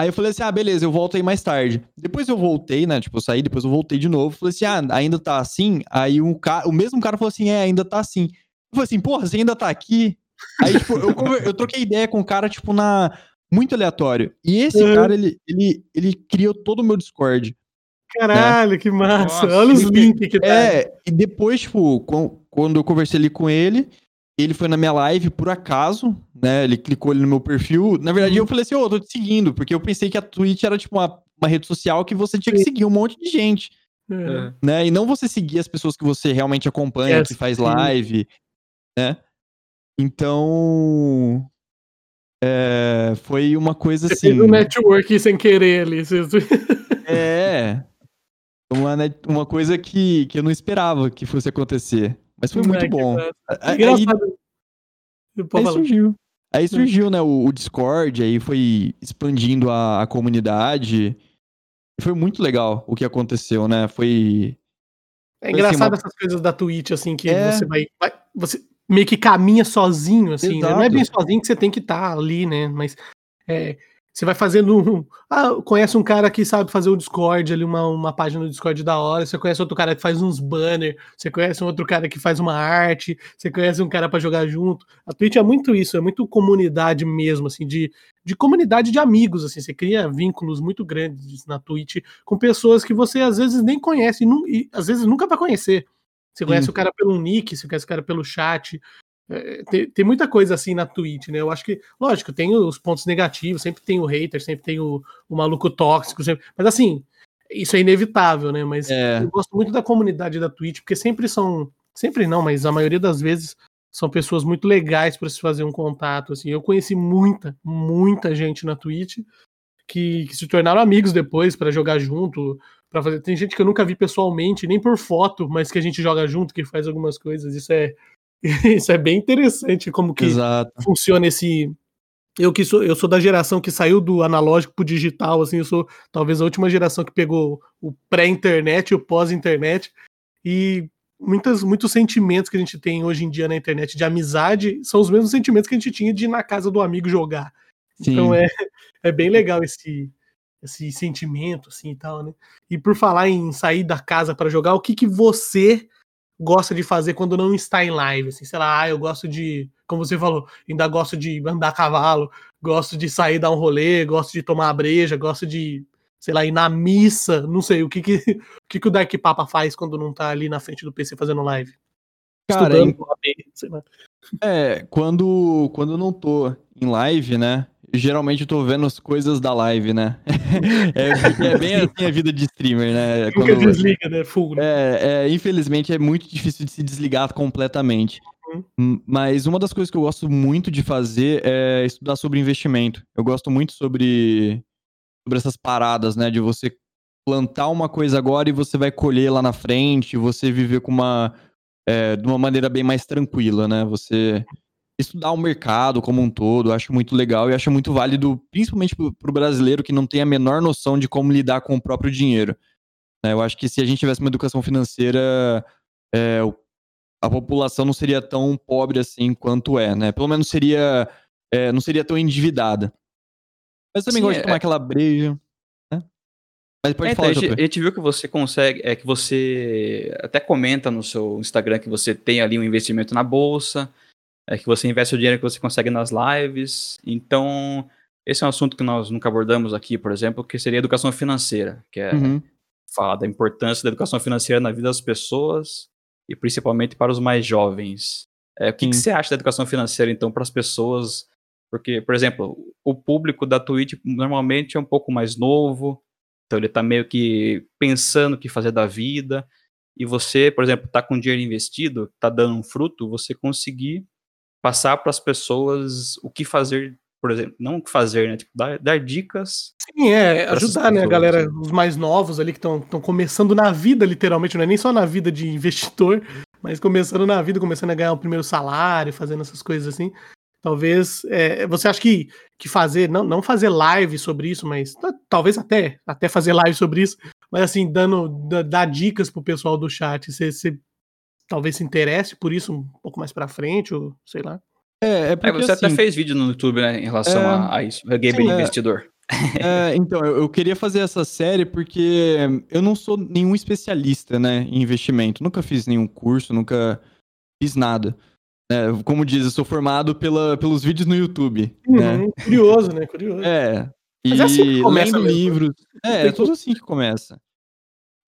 Aí eu falei assim, ah, beleza, eu volto aí mais tarde. Depois eu voltei, né? Tipo, eu saí, depois eu voltei de novo. Falei assim, ah, ainda tá assim? Aí um ca... o mesmo cara falou assim, é, ainda tá assim. Eu falei assim, porra, você ainda tá aqui? Aí, tipo, eu, eu troquei ideia com o cara, tipo, na... Muito aleatório. E esse uhum. cara, ele, ele, ele criou todo o meu Discord. Caralho, né? que massa. Nossa, Olha os links que tá. É, e depois, tipo, quando eu conversei ali com ele, ele foi na minha live por acaso, né? Ele clicou ali no meu perfil. Na verdade, uhum. eu falei assim, ô, oh, tô te seguindo, porque eu pensei que a Twitch era tipo uma, uma rede social que você tinha que seguir um monte de gente. É. Né? E não você seguir as pessoas que você realmente acompanha, é, que faz live, né? Então. É, foi uma coisa você assim. Fez um network sem querer ali. é. Uma, uma coisa que, que eu não esperava que fosse acontecer. Mas foi muito bom. Aí, aí, aí surgiu. Aí surgiu, né, o, o, Discord, aí foi expandindo a, a comunidade. E foi muito legal o que aconteceu, né? Foi. É foi, engraçado assim, uma... essas coisas da Twitch, assim, que é... você vai, vai, Você meio que caminha sozinho, assim. Né? Não é bem sozinho que você tem que estar tá ali, né? Mas é, você vai fazendo um. Ah, conhece um cara que sabe fazer o Discord ali, uma, uma página do Discord da hora. Você conhece outro cara que faz uns banners. Você conhece um outro cara que faz uma arte. Você conhece um cara para jogar junto. A Twitch é muito isso, é muito comunidade mesmo, assim, de, de comunidade de amigos. assim Você cria vínculos muito grandes na Twitch com pessoas que você às vezes nem conhece e, e às vezes nunca vai conhecer. Você conhece Sim. o cara pelo nick, você conhece o cara pelo chat. É, tem, tem, muita coisa assim na Twitch, né? Eu acho que, lógico, tem os pontos negativos, sempre tem o hater, sempre tem o, o maluco tóxico, sempre, mas assim, isso é inevitável, né? Mas é. eu gosto muito da comunidade da Twitch, porque sempre são, sempre não, mas a maioria das vezes são pessoas muito legais para se fazer um contato, assim. Eu conheci muita, muita gente na Twitch que, que se tornaram amigos depois para jogar junto, para fazer. Tem gente que eu nunca vi pessoalmente, nem por foto, mas que a gente joga junto, que faz algumas coisas. Isso é Isso é bem interessante como que Exato. funciona esse. Eu que sou, eu sou da geração que saiu do analógico pro digital, assim, eu sou talvez a última geração que pegou o pré-internet e o pós-internet. E muitas, muitos sentimentos que a gente tem hoje em dia na internet de amizade são os mesmos sentimentos que a gente tinha de ir na casa do amigo jogar. Sim. Então é, é bem legal esse, esse sentimento, assim e tal, né? E por falar em sair da casa para jogar, o que, que você gosta de fazer quando não está em live? Assim, sei lá, ah, eu gosto de, como você falou, ainda gosto de andar a cavalo, gosto de sair dar um rolê, gosto de tomar a breja, gosto de, sei lá, ir na missa, não sei, o que que, o, que, que o Dark Papa faz quando não tá ali na frente do PC fazendo live? Cara, Estudando, em... é, quando, quando eu não tô em live, né, geralmente eu tô vendo as coisas da live, né? é, é, bem assim a vida de streamer, né? Nunca Quando... desliga, né? Full. Né? É, é, infelizmente é muito difícil de se desligar completamente. Uhum. Mas uma das coisas que eu gosto muito de fazer é estudar sobre investimento. Eu gosto muito sobre, sobre essas paradas, né? De você plantar uma coisa agora e você vai colher lá na frente, você viver com uma, é, de uma maneira bem mais tranquila, né? Você estudar o mercado como um todo, acho muito legal e acho muito válido, principalmente para o brasileiro que não tem a menor noção de como lidar com o próprio dinheiro. Né? Eu acho que se a gente tivesse uma educação financeira, é, a população não seria tão pobre assim quanto é, né? Pelo menos seria, é, não seria tão endividada. Mas também Sim, gosto é... de tomar aquela breja. Né? Mas pode é, falar, então, a, gente, a gente viu que você consegue, é que você até comenta no seu Instagram que você tem ali um investimento na bolsa, é que você investe o dinheiro que você consegue nas lives. Então, esse é um assunto que nós nunca abordamos aqui, por exemplo, que seria educação financeira, que é uhum. falar da importância da educação financeira na vida das pessoas e principalmente para os mais jovens. É, o que, que, você acha da educação financeira, então, para as pessoas? Porque, por exemplo, o público da Twitch normalmente é um pouco mais novo, então ele está meio que pensando o que fazer da vida. E você, por exemplo, está com dinheiro investido, está dando um fruto, você conseguir passar para as pessoas o que fazer, por exemplo, não o que fazer, né? Tipo, dar, dar dicas. Sim, é, ajudar, né, a galera, né? os mais novos ali que estão começando na vida, literalmente, não é nem só na vida de investidor, mas começando na vida, começando a ganhar o primeiro salário, fazendo essas coisas assim. Talvez é, você acha que, que fazer, não, não fazer live sobre isso, mas talvez até, até fazer live sobre isso, mas assim, dando dar dicas pro pessoal do chat. Você talvez se interesse por isso um pouco mais para frente, ou sei lá. É, é porque, é, você assim, até fez vídeo no YouTube, né, em relação é, a, a, isso, a Gamer sim, Investidor. É, então, eu, eu, queria fazer essa série porque eu não sou nenhum especialista, né, em investimento. Nunca fiz nenhum curso, nunca fiz nada. É, como diz, eu sou formado pela, pelos vídeos no YouTube. Uhum, né? Curioso, né? Curioso. É. E Mas é assim que começa lendo mesmo. livros. É, é tudo assim que começa.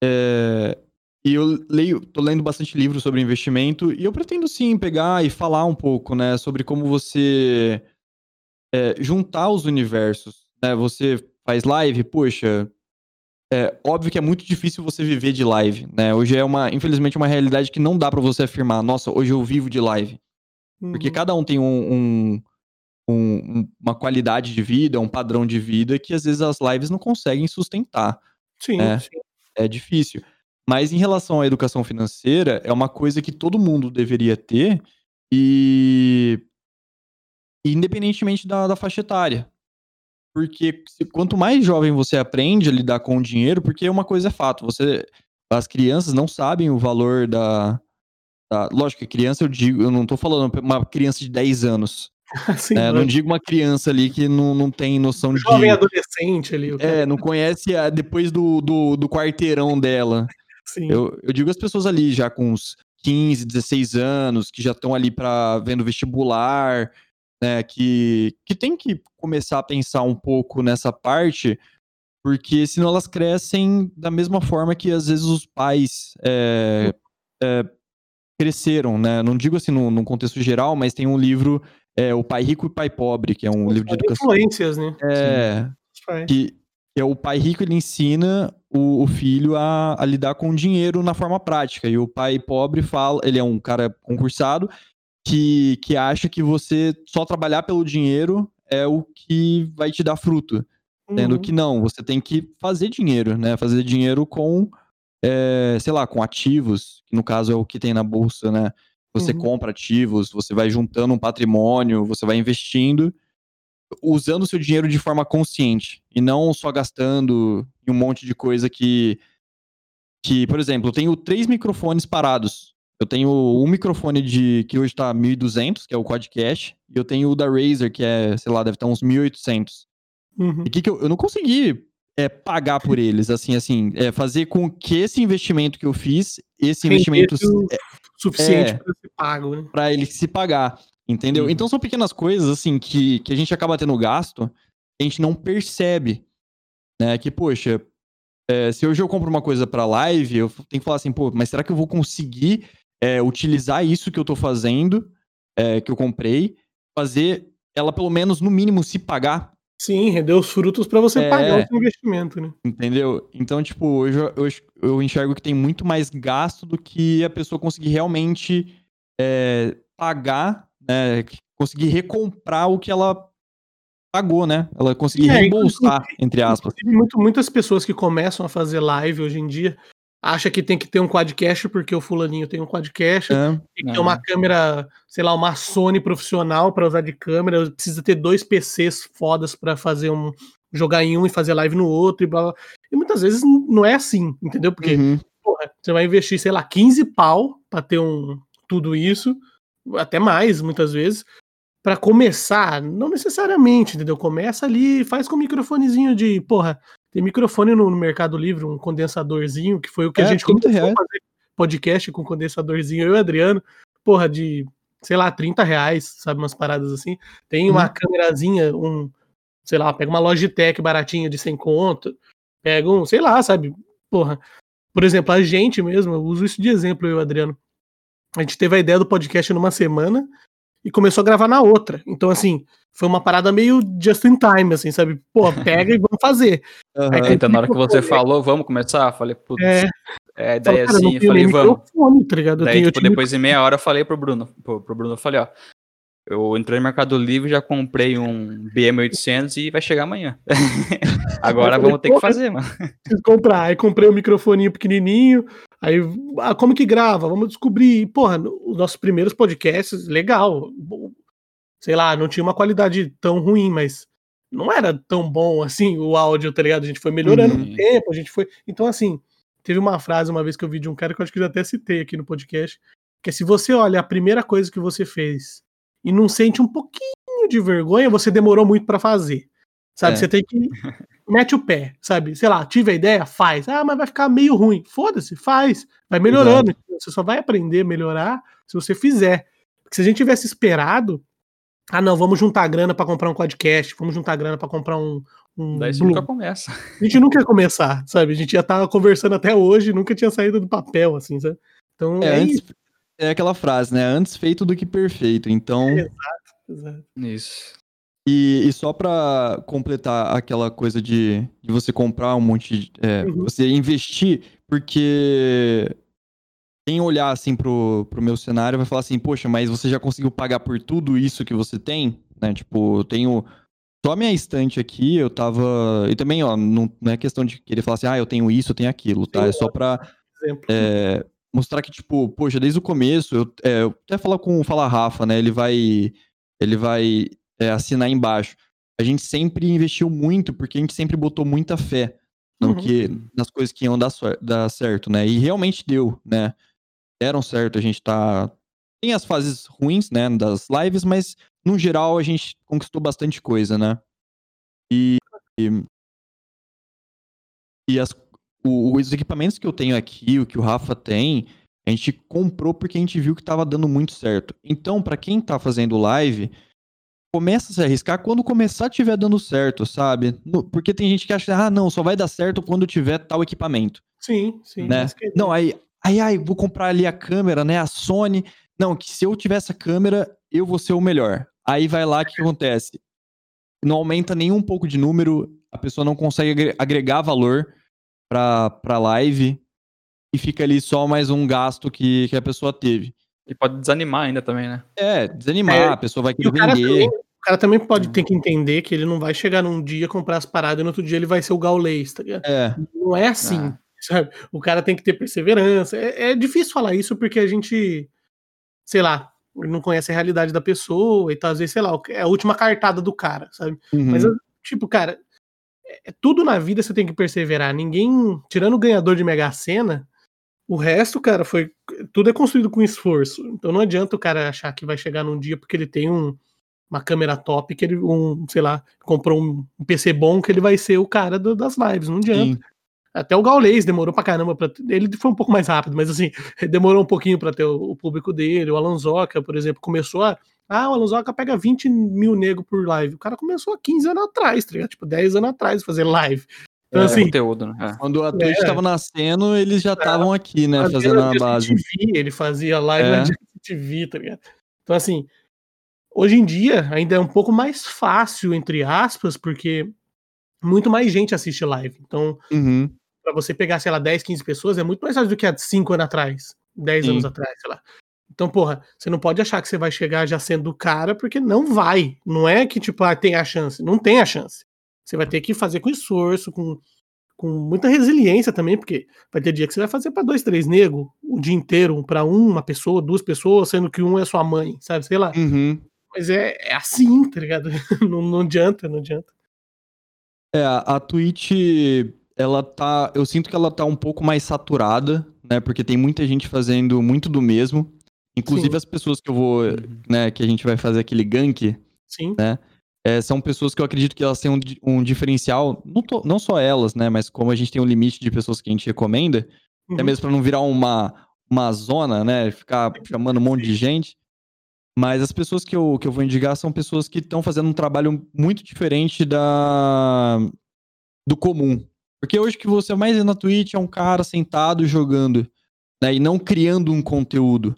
É, e eu leio, tô lendo bastante livros sobre investimento e eu pretendo sim pegar e falar um pouco, né, sobre como você é, juntar os universos. Né? Você faz live, poxa, é óbvio que é muito difícil você viver de live, né? Hoje é uma, infelizmente, uma realidade que não dá para você afirmar, nossa, hoje eu vivo de live. Uhum. Porque cada um tem um, um, um, uma qualidade de vida, um padrão de vida que às vezes as lives não conseguem sustentar. Sim, né? sim. É difícil. Mas em relação à educação financeira, é uma coisa que todo mundo deveria ter e independentemente da, da faixa etária. Porque se, quanto mais jovem você aprende a lidar com o dinheiro, porque uma coisa é fato, você as crianças não sabem o valor da, da lógico criança eu digo, eu não tô falando uma criança de 10 anos. Sim, né? Não digo uma criança ali que não, não tem noção de. Jovem adolescente ali. É, não conhece a, depois do, do, do quarteirão dela. Sim. Eu, eu digo as pessoas ali já com uns 15, 16 anos, que já estão ali para vendo vestibular, né, que, que tem que começar a pensar um pouco nessa parte, porque senão elas crescem da mesma forma que às vezes os pais é, é, cresceram, né? Não digo assim num, contexto geral, mas tem um livro, é, O Pai Rico e o Pai Pobre, que é um livro de educação. Influências, né? É, que, que é o pai rico ele ensina o, o filho a, a, lidar com o dinheiro na forma prática. E o pai pobre fala ele é um cara concursado que, que acha que você só trabalhar pelo dinheiro é o que vai te dar fruto. Uhum. sendo que não você tem que fazer dinheiro né? Fazer dinheiro com é, sei lá com ativos que no caso é o que tem na bolsa né? Você uhum. compra ativos você vai juntando um patrimônio você vai investindo usando o seu dinheiro de forma consciente e não só gastando em um monte de coisa que que, por exemplo, eu tenho três microfones parados. Eu tenho um microfone de que hoje tá 1200, que é o Quadcast, e eu tenho o da Razer, que é, sei lá, deve estar uns 1800. Uhum. E que, que eu, eu não consegui é, pagar por eles, assim, assim, é, fazer com que esse investimento que eu fiz, esse investimento é, suficiente é, para ser pago, né? Para ele se pagar. Entendeu? Uhum. Então são pequenas coisas, assim, que, que a gente acaba tendo gasto, a gente não percebe. Né? Que, poxa, é, se hoje eu compro uma coisa para live, eu tenho que falar assim, pô, mas será que eu vou conseguir é, utilizar isso que eu tô fazendo, é, que eu comprei, fazer ela pelo menos no mínimo se pagar? Sim, render os frutos para você pagar o seu investimento, né? Entendeu? Então, tipo, hoje eu, eu, eu, enxergo que tem muito mais gasto do que a pessoa conseguir realmente é, pagar né, conseguir recomprar o que ela pagou, né? Ela conseguir é, reembolsar, entre aspas. Muito, muitas pessoas que começam a fazer live hoje em dia, acha que tem que ter um quadcast porque o fulaninho tem um quadcast, É. tem que ter uma câmera, sei lá, uma Sony profissional para usar de câmera, precisa ter dois PCs fodas para fazer um jogar em um e fazer live no outro e blá, blá. E muitas vezes não é assim, entendeu? Porque Uhum. porra, você vai investir, sei lá, 15 pau para ter um tudo isso, até mais muitas vezes, para começar, não necessariamente, entendeu? Começa ali, faz com um microfonezinho de, porra, tem microfone no, no Mercado Livre, um condensadorzinho, que foi o que a É, gente 30 começou a reais. fazer podcast com condensadorzinho, eu e o Adriano, porra, de, sei lá, 30 reais, sabe, umas paradas assim. Tem uma Uhum. câmerazinha, um, sei lá, pega uma Logitech baratinha de 100 conto, pega um, sei lá, sabe, porra. Por exemplo, a gente mesmo, eu uso isso de exemplo, eu e o Adriano. A gente teve a ideia do podcast numa semana e começou a gravar na outra. Então, assim, foi uma parada meio just in time, assim, sabe? Pô, pega e vamos fazer. Aham. Aí, Então, na hora que você falou, vamos começar, eu falei, putz, É, é, cara, assim, falei, vamos. tá Daí, eu tipo, tinha- depois de meia hora eu falei pro Bruno, pro, pro Bruno, eu falei, ó, eu entrei no Mercado Livre, já comprei um BM800 e vai chegar amanhã. Agora vamos ter que fazer, mano. preciso comprar. Aí comprei um microfoninho pequenininho. Aí, ah, como que grava? Vamos descobrir. Porra, os nossos primeiros podcasts, legal. Sei lá, não tinha uma qualidade tão ruim, mas não era tão bom assim o áudio, tá ligado? A gente foi melhorando Uhum. o tempo, a gente foi. Então, assim, teve uma frase uma vez que eu vi de um cara que eu acho que eu já até citei aqui no podcast, que é se você olha a primeira coisa que você fez e não sente um pouquinho de vergonha, você demorou muito pra fazer. Sabe? É. Você tem que mete o pé, sabe? Sei lá, tive a ideia, faz. Ah, mas vai ficar meio ruim. Foda-se, faz. Vai melhorando. Você só vai aprender a melhorar se você fizer. Porque se a gente tivesse esperado, ah, não, vamos juntar grana pra comprar um podcast, vamos juntar grana pra comprar um, um Daí você nunca começa. A gente nunca ia começar, sabe? A gente já tava conversando até hoje, nunca tinha saído do papel, assim, sabe? Então, É, é, antes, isso. É aquela frase, né? Antes feito do que perfeito. Então, É. Exato. Isso. e, e só pra completar aquela coisa de, de você comprar um monte de. é, Uhum. Você investir, porque quem olhar assim pro, pro meu cenário vai falar assim, poxa, mas você já conseguiu pagar por tudo isso que você tem? Né? Tipo, eu tenho. Só a minha estante aqui, eu tava. E também, ó, não, não é questão de querer falar assim, ah, eu tenho isso, eu tenho aquilo, tá? Sim, É só pra Exemplo. é, mostrar que, tipo, poxa, desde o começo, eu, é, eu até falar com o Fala Rafa, né? Ele vai. Ele vai é, assinar embaixo. A gente sempre investiu muito, porque a gente sempre botou muita fé no Uhum. que, nas coisas que iam dar, dar certo, né? E realmente deu, né? Deram certo, a gente tá. Tem as fases ruins, né, das lives, mas no geral a gente conquistou bastante coisa, né? E. E, e as, o- os equipamentos que eu tenho aqui, o que o Rafa tem, a gente comprou porque a gente viu que tava dando muito certo. Então, pra quem tá fazendo live, começa a se arriscar quando começar tiver dando certo, sabe? No- porque tem gente que acha, ah, não, só vai dar certo quando tiver tal equipamento Sim, sim. né? que Não, aí, aí, ai, vou comprar ali a câmera, né? A Sony. Não, que se eu tiver essa câmera, eu vou ser o melhor. Aí vai lá, o que, que acontece? Não aumenta nem um pouco de número, a pessoa não consegue agre- agregar valor pra, pra live e fica ali só mais um gasto que, que a pessoa teve. E pode desanimar ainda também, né? É, desanimar, É, a pessoa vai E querer o vender. também, o cara também pode ter que entender que ele não vai chegar num dia, comprar as paradas e no outro dia ele vai ser o gaulês, tá ligado? É, Não é assim, Ah. sabe? O cara tem que ter perseverança. É, é difícil falar isso porque a gente, sei lá, não conhece a realidade da pessoa e tal. Às vezes, sei lá, é a última cartada do cara, sabe? uhum, Mas, tipo, cara, é, é tudo na vida você tem que perseverar. Ninguém, tirando o ganhador de Mega Sena, o resto, cara, foi. Tudo é construído com esforço. Então não adianta o cara achar que vai chegar num dia porque ele tem um, uma câmera top, que ele, um, sei lá, comprou um PC bom, que ele vai ser o cara do- das lives. Não adianta. sim. Até o Gaulês demorou pra caramba. Pra, ele foi um pouco mais rápido, mas assim, demorou um pouquinho pra ter o, o público dele. O Alonsoca, por exemplo, começou a. Ah, o Alonsoca pega 20 mil nego por live. O cara começou há 15 anos atrás, tá ligado? Tipo, 10 anos atrás fazer live. Então, É, assim, Conteúdo, né? Quando a Twitch É. tava nascendo, eles já estavam aqui, né? Fazendo a na base. TV, ele fazia live na É. TV, tá ligado? Então, assim, hoje em dia ainda é um pouco mais fácil, entre aspas, porque muito mais gente assiste live. Então, Uhum. pra você pegar, sei lá, 10, 15 pessoas, é muito mais fácil do que há 5 anos atrás, 10 Sim. anos atrás, sei lá. Então, porra, você não pode achar que você vai chegar já sendo o cara, porque não vai. Não é que, tipo, ah, tem a chance. Não tem a chance. Você vai ter que fazer com esforço, com, com muita resiliência também, porque vai ter dia que você vai fazer para dois, três negros o dia inteiro, para uma pessoa, duas pessoas, sendo que um é sua mãe, sabe? Sei lá. Uhum. Mas é, é assim, tá ligado? não, não adianta, não adianta. É, a Twitch, ela tá. Eu sinto que ela tá um pouco mais saturada, né? Porque tem muita gente fazendo muito do mesmo. Inclusive Sim. as pessoas que eu vou. né, que a gente vai fazer aquele gank, Sim. né? é, são pessoas que eu acredito que elas têm um, um diferencial, não, to- não só elas, né? Mas como a gente tem um limite de pessoas que a gente recomenda, até Uhum. mesmo pra não virar uma, uma zona, né? Ficar chamando um monte de gente. Mas as pessoas que eu, que eu vou indicar são pessoas que estão fazendo um trabalho muito diferente da do comum. Porque hoje que você mais vê na Twitch é um cara sentado jogando, né? E não criando um conteúdo,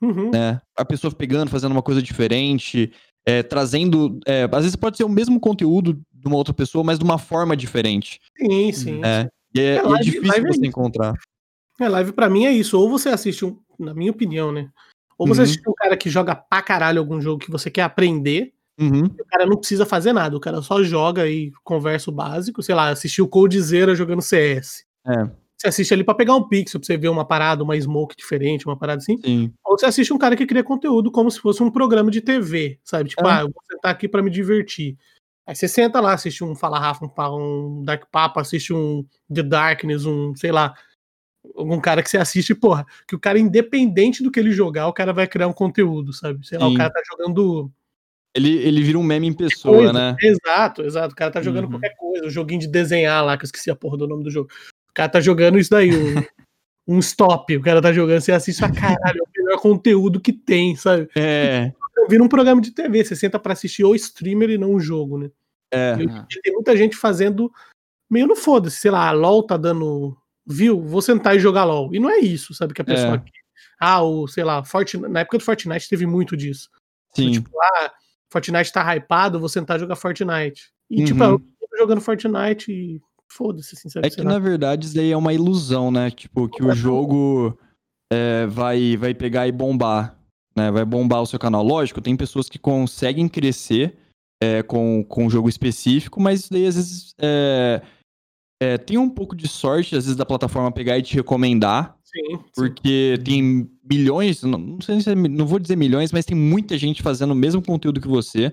Uhum. né? A pessoa pegando, fazendo uma coisa diferente, é, trazendo. é, às vezes pode ser o mesmo conteúdo de uma outra pessoa, mas de uma forma diferente. Sim, sim. É. E é, É, e é live- difícil é você isso. encontrar. É, live pra mim é isso. Ou você assiste um, na minha opinião, né? Ou você Uhum. assiste um cara que joga pra caralho algum jogo que você quer aprender, Uhum. o cara não precisa fazer nada, o cara só joga e conversa o básico, sei lá, assistiu o Coldzera jogando CS. É. Você assiste ali pra pegar um pixel, pra você ver uma parada, uma smoke diferente, uma parada assim. Sim. Ou você assiste um cara que cria conteúdo como se fosse um programa de TV, sabe? Tipo, É. ah, eu vou sentar aqui pra me divertir. Aí você senta lá, assiste um Fala Rafa, um, um Dark Papa, assiste um The Darkness, um, sei lá, algum cara que você assiste, porra, que o cara, independente do que ele jogar, o cara vai criar um conteúdo, sabe? Sei lá, o Sim. cara tá jogando. Ele, ele vira um meme em pessoa, coisa. né? Exato, exato. O cara tá jogando Uhum. qualquer coisa, o joguinho de desenhar lá, que eu esqueci a porra do nome do jogo. O cara tá jogando isso daí, um, um stop. O cara tá jogando, você assiste, ah, caralho, é o melhor conteúdo que tem, sabe? É. vira um programa de TV, você senta pra assistir o streamer e não o jogo, né? É. E tem muita gente fazendo meio no foda-se, sei lá, a LOL tá dando view, vou sentar e jogar LOL. E não é isso, sabe? Que a pessoa É. Ah, o, sei lá, Fortnite, na época do Fortnite teve muito disso. Sim. Tipo, ah, Fortnite tá hypado, vou sentar e jogar Fortnite. E, Uhum. tipo, eu tô jogando Fortnite e foda-se, assim, sabe? É que na verdade isso daí é uma ilusão, né? Tipo, que o jogo é, vai, vai pegar e bombar, né? Vai bombar o seu canal. Lógico, tem pessoas que conseguem crescer é, com, com um jogo específico, mas isso daí às vezes é, é, tem um pouco de sorte, às vezes, da plataforma pegar e te recomendar, Sim, sim. porque tem milhões, não, não sei se é, não vou dizer milhões, mas tem muita gente fazendo o mesmo conteúdo que você,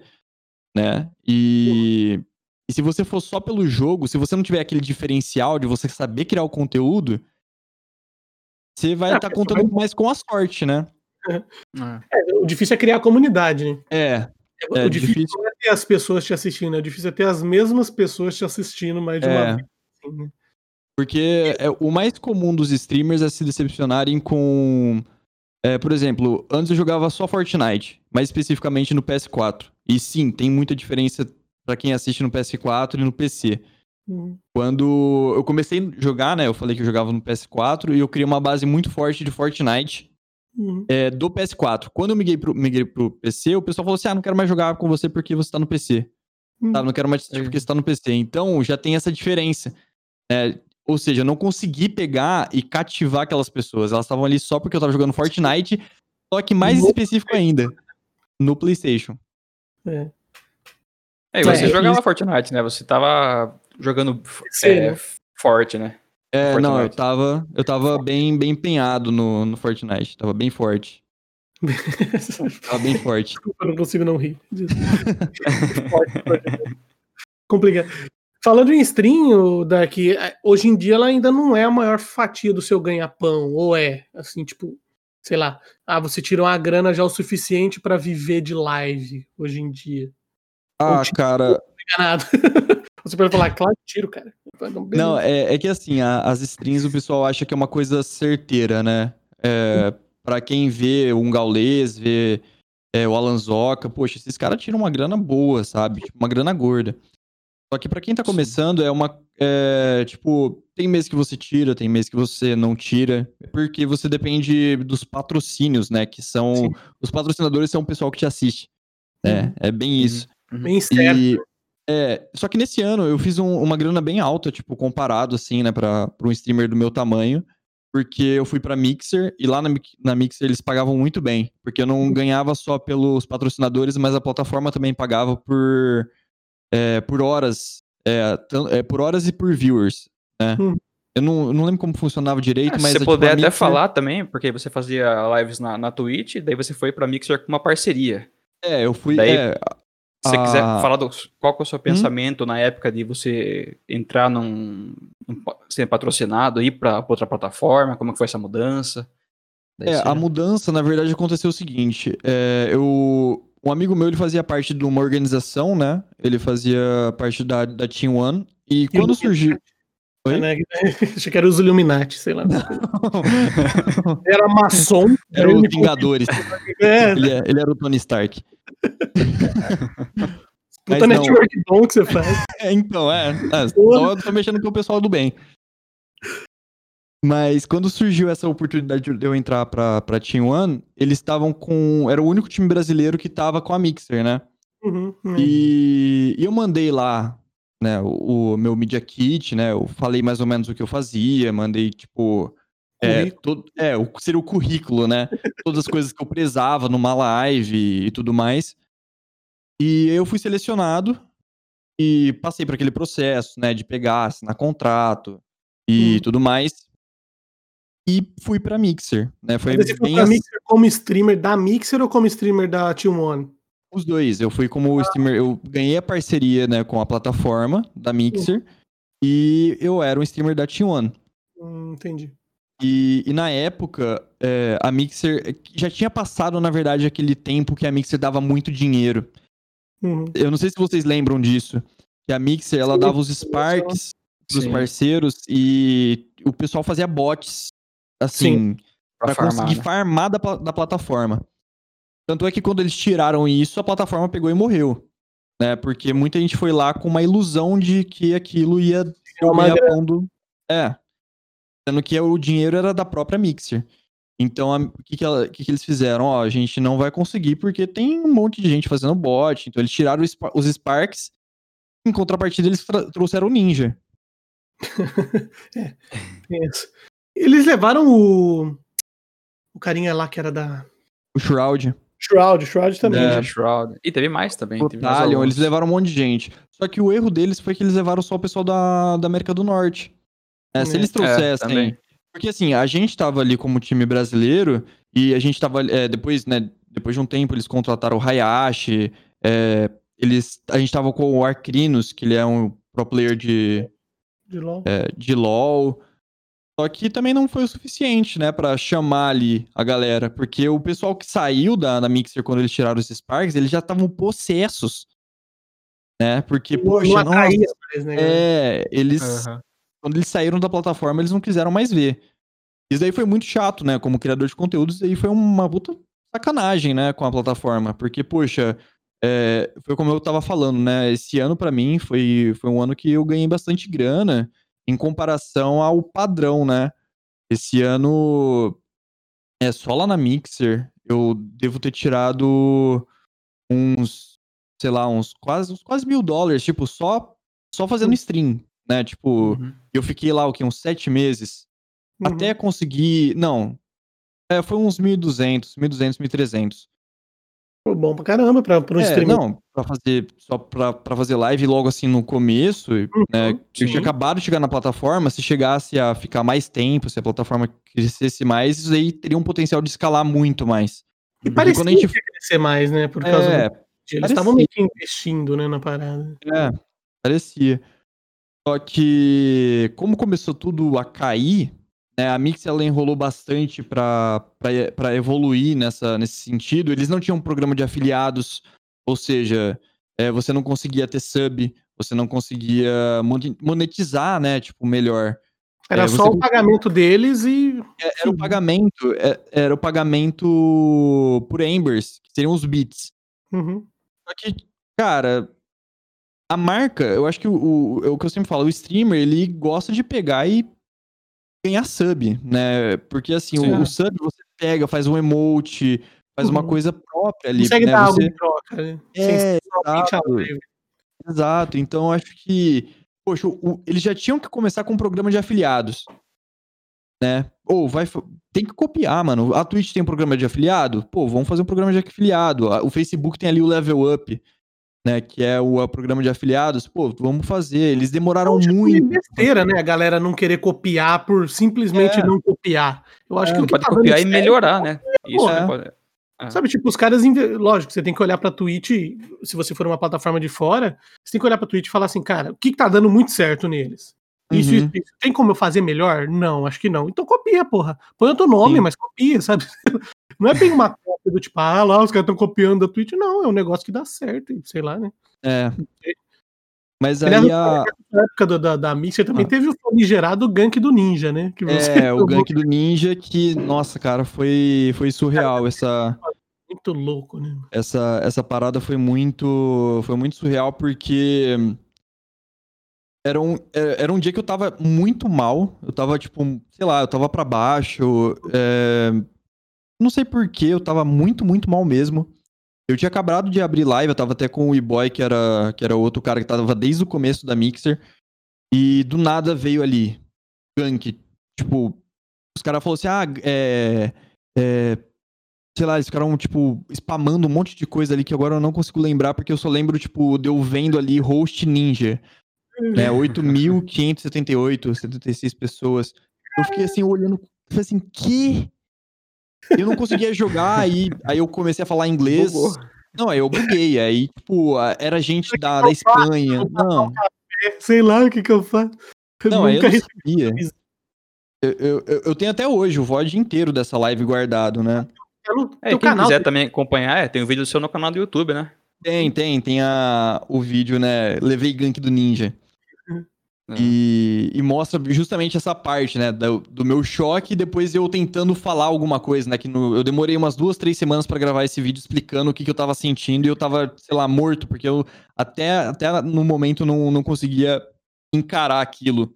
né? E, e se você for só pelo jogo, se você não tiver aquele diferencial de você saber criar o conteúdo, você vai É, a estar pessoa contando mais com a sorte, né? É. É, o difícil é criar a comunidade, né? É, o É, difícil, difícil. não é ter as pessoas te assistindo, é difícil é ter as mesmas pessoas te assistindo mais de uma É. vez. assim, né? porque é, o mais comum dos streamers é se decepcionarem com. é, por exemplo, antes eu jogava só Fortnite, mais especificamente no PS4. E sim, tem muita diferença pra quem assiste no PS4 e no PC. Uhum. Quando eu comecei a jogar, né? Eu falei que eu jogava no PS4 e eu criei uma base muito forte de Fortnite Uhum. é, do PS4. Quando eu migrei pro, migrei pro PC, o pessoal falou assim: ah, não quero mais jogar com você porque você tá no PC. Hum. Tá, não quero mais assistir porque você tá no PC. Então já tem essa diferença. né? ou seja, eu não consegui pegar e cativar aquelas pessoas. Elas estavam ali só porque eu tava jogando Fortnite, só que mais No específico ainda, no PlayStation. É. É, e você É, jogava isso- Fortnite, né? Você tava jogando é, forte, né? É, não, eu Fortnite. tava, eu tava bem, bem empenhado no, no Fortnite. Tava bem forte. Tava bem forte. Desculpa, eu não consigo não rir. Complicado. Falando em stream, daqui, hoje em dia ela ainda não é a maior fatia do seu ganha-pão, ou é, assim, tipo, sei lá, ah, você tirou uma grana já o suficiente pra viver de live hoje em dia. Ah, tipo, cara, é nada. Você pode falar, claro tiro, cara. Não, é, é que assim, a- as strings o pessoal acha que é uma coisa certeira, né? É, pra quem vê um Gaules, vê é, o Alan Zoca, poxa, esses caras tiram uma grana boa, sabe? Tipo, uma grana gorda. Só que pra quem tá começando, é uma. é, tipo, tem mês que você tira, tem mês que você não tira, porque você depende dos patrocínios, né? Que são. Sim. Os patrocinadores são o pessoal que te assiste. É, Uhum. é bem isso. Bem certo. E, é, só que nesse ano eu fiz um- uma grana bem alta, tipo, comparado, assim, né, pra, pra um streamer do meu tamanho. Porque eu fui pra Mixer e lá na, na Mixer eles pagavam muito bem. Porque eu não ganhava só pelos patrocinadores, mas a plataforma também pagava por, é, por horas. É, é, por horas e por viewers. né? Hum. Eu não, eu não lembro como funcionava direito, É, mas... você é, tipo, puder a até Mixer- falar também, porque você fazia lives na, na Twitch, daí você foi pra Mixer com uma parceria. É, eu fui... Daí- é, Se você Ah. quiser falar do, qual que é o seu pensamento na época de você entrar num, num ser patrocinado, ir pra pra outra plataforma, como que foi essa mudança? É, a mudança, na verdade, aconteceu o seguinte. é, eu, um amigo meu, ele fazia parte de uma organização, né? Ele fazia parte da, da Team One. E quando surgiu... Oi? Né? Achei que era os Illuminati, sei lá. Era maçom. Era ele o me Vingadores. É, ele, é- ele era o Tony Stark. Puta Mas não. network bom que você faz. É, então, é. é só eu tô mexendo com o pessoal do bem. Mas quando surgiu essa oportunidade de eu entrar pra, pra Team One, eles estavam com. Era o único time brasileiro que tava com a Mixer, né? Uhum, uhum. E, e eu mandei lá, né, o, o meu Media Kit, né? Eu falei mais ou menos o que eu fazia, mandei, tipo. É, todo, é, o, seria o currículo, né? Todas as coisas que eu prezava numa live e tudo mais. E eu fui selecionado e passei por aquele processo, né, de pegar, assinar contrato e Hum. tudo mais. E fui pra Mixer, né? Foi Mas você foi pra assim, Mixer como streamer da Mixer ou como streamer da Team One? os dois. Eu fui como streamer, eu ganhei a parceria, né, com a plataforma da Mixer e eu era um streamer da Team One. Hum, entendi. E, e na época, é, a Mixer já tinha passado, na verdade, aquele tempo que a Mixer dava muito dinheiro. Uhum. Eu não sei se vocês lembram disso. Que a Mixer, ela Sim, dava os Sparks pros Sim. parceiros e o pessoal fazia bots, assim, farmar, conseguir né? farmar da, da plataforma. Tanto é que quando eles tiraram isso, a plataforma pegou e morreu. Né? Porque muita gente foi lá com uma ilusão de que aquilo ia É uma comer a grana. pão do... É. Sendo que o dinheiro era da própria Mixer. Então, a- o que, que, ela- que que eles fizeram? Ó, a gente não vai conseguir porque tem um monte de gente fazendo bot. Então, eles tiraram os os Sparks. Em contrapartida, eles trouxeram o Ninja. Isso. Eles levaram o. O carinha lá que era da. O Shroud. Shroud, Shroud também. É. Shroud. E teve mais também. O teve mais Talion, alguns. eles levaram um monte de gente. Só que o erro deles foi que eles levaram só o pessoal da, da América do Norte. É, se É. eles É, trouxessem. também. porque assim, a gente tava ali como time brasileiro e a gente tava. é, depois, né? Depois de um tempo, eles contrataram o Hayashi. é, eles, a gente tava com o Arcrinos, que ele é um pro player de, De LOL. é, de LoL. Só que também não foi o suficiente, né, Pra chamar ali a galera. Porque o pessoal que saiu da, da Mixer quando eles tiraram os Sparks, eles já estavam possessos. Né? Porque, não poxa, nossa, atraía mais, né? é, eles, Aham. Quando eles saíram da plataforma, eles não quiseram mais ver. Isso daí foi muito chato, né? Como criador de conteúdos, isso aí foi uma puta sacanagem, né, com a plataforma. Porque, poxa, é, foi como eu tava falando, né? Esse ano, pra mim, foi, foi um ano que eu ganhei bastante grana em comparação ao padrão, né? Esse ano, é só lá na Mixer, eu devo ter tirado uns, sei lá, uns quase, uns quase mil dólares, tipo, só, só fazendo stream, né? Tipo, Uhum. eu fiquei lá, o quê? Uns sete meses Uhum. até conseguir. Não. É, foi uns 1.200, 1.200, 1.300. Pô, bom pra caramba pra, pra um É, streamer. não, pra fazer, só pra, pra fazer live logo assim no começo, né? Eu sim. tinha acabado de chegar na plataforma, se chegasse a ficar mais tempo, se a plataforma crescesse mais, isso aí teria um potencial de escalar muito mais. E parecia quando a gente- que ia crescer mais, né? Por causa É, do... Eles estavam meio que investindo, né, na parada. É, parecia. Só que, como começou tudo a cair, né, a Mix ela enrolou bastante pra evoluir nessa, nesse sentido. Eles não tinham um programa de afiliados, ou seja, é, você não conseguia ter sub, você não conseguia mon- monetizar, né, tipo, melhor. Era É, só o pagamento deles e. É, Era o pagamento, é- era o pagamento por Embers, que seriam os bits. Uhum. Só que, cara, a marca, eu acho que o, o, é o que eu sempre falo, o streamer, ele gosta de pegar e ganhar sub, né? Porque assim, Sim. o, o sub você pega, faz um emote, faz uma Uhum. coisa própria ali, Consegue né? dar algo Você- em troca, né? É, exato. Exato, então eu acho que, poxa, o- eles já tinham que começar com um programa de afiliados, né? Ou vai, tem que copiar, mano. A Twitch tem um programa de afiliado? Pô, vamos fazer um programa de afiliado. O Facebook tem ali o Level Up. Né? Que é o, o programa de afiliados. Pô, vamos fazer. Eles demoraram Tipo, muito. É besteira, né? A galera não querer copiar por simplesmente É. não copiar. Eu acho É, que o que Pode tá copiar e melhorar, né? Isso É. né, pode- Sabe, tipo, os caras. Lógico, você tem que olhar pra Twitch, se você for uma plataforma de fora, você tem que olhar pra Twitch e falar assim, cara, o que, que tá dando muito certo neles? Isso, Uhum. isso, isso. Tem como eu fazer melhor? Não, acho que não. Então copia, porra. Põe outro nome, Sim. mas copia, sabe? Não é bem uma cópia do tipo, ah, lá, os caras estão copiando da Twitch. Não, é um negócio que dá certo, sei lá, né? É. Mas Aliás, aí a. Na época do- da, da Mixer também Ah. teve o famigerado gank do Ninja, né? Que É, o gank do Ninja que, nossa, cara, foi, foi surreal. Essa, Muito louco, né? essa, essa parada foi muito, foi muito surreal porque era um, é- era um dia que eu tava muito mal. Eu tava, tipo, sei lá, eu tava pra baixo. é, Não sei porquê, eu tava muito, muito mal mesmo. Eu tinha acabado de abrir live, eu tava até com o E-Boy, que era, que era outro cara que tava desde o começo da Mixer. E do nada veio ali, gank. Tipo, os caras falaram assim, ah, é, é... Sei lá, eles ficaram, tipo, spamando um monte de coisa ali que agora eu não consigo lembrar, porque eu só lembro, tipo, de eu vendo ali host ninja. Né, 8.578, 76 pessoas. Eu fiquei assim, olhando, falei assim, que? Eu não conseguia jogar, aí, aí eu comecei a falar inglês. Bugou. Não, aí eu buguei, aí, tipo, era gente da, da Espanha. Não, sei lá o que que eu faço. Eu não, aí eu nunca não sabia. Eu, eu, eu- tenho até hoje o VOD inteiro dessa live guardado, né? É, quem canal. quiser também acompanhar, é, tem um vídeo seu no canal do YouTube, né? Tem, tem, tem a, o vídeo, né? Levei gank do ninja. É. E, e mostra justamente essa parte, né? Do, do meu choque e depois eu tentando falar alguma coisa, né? Que no- eu demorei umas duas, três semanas pra gravar esse vídeo explicando o que, que eu tava sentindo e eu tava, sei lá, morto, porque eu até, até no momento não, não conseguia encarar aquilo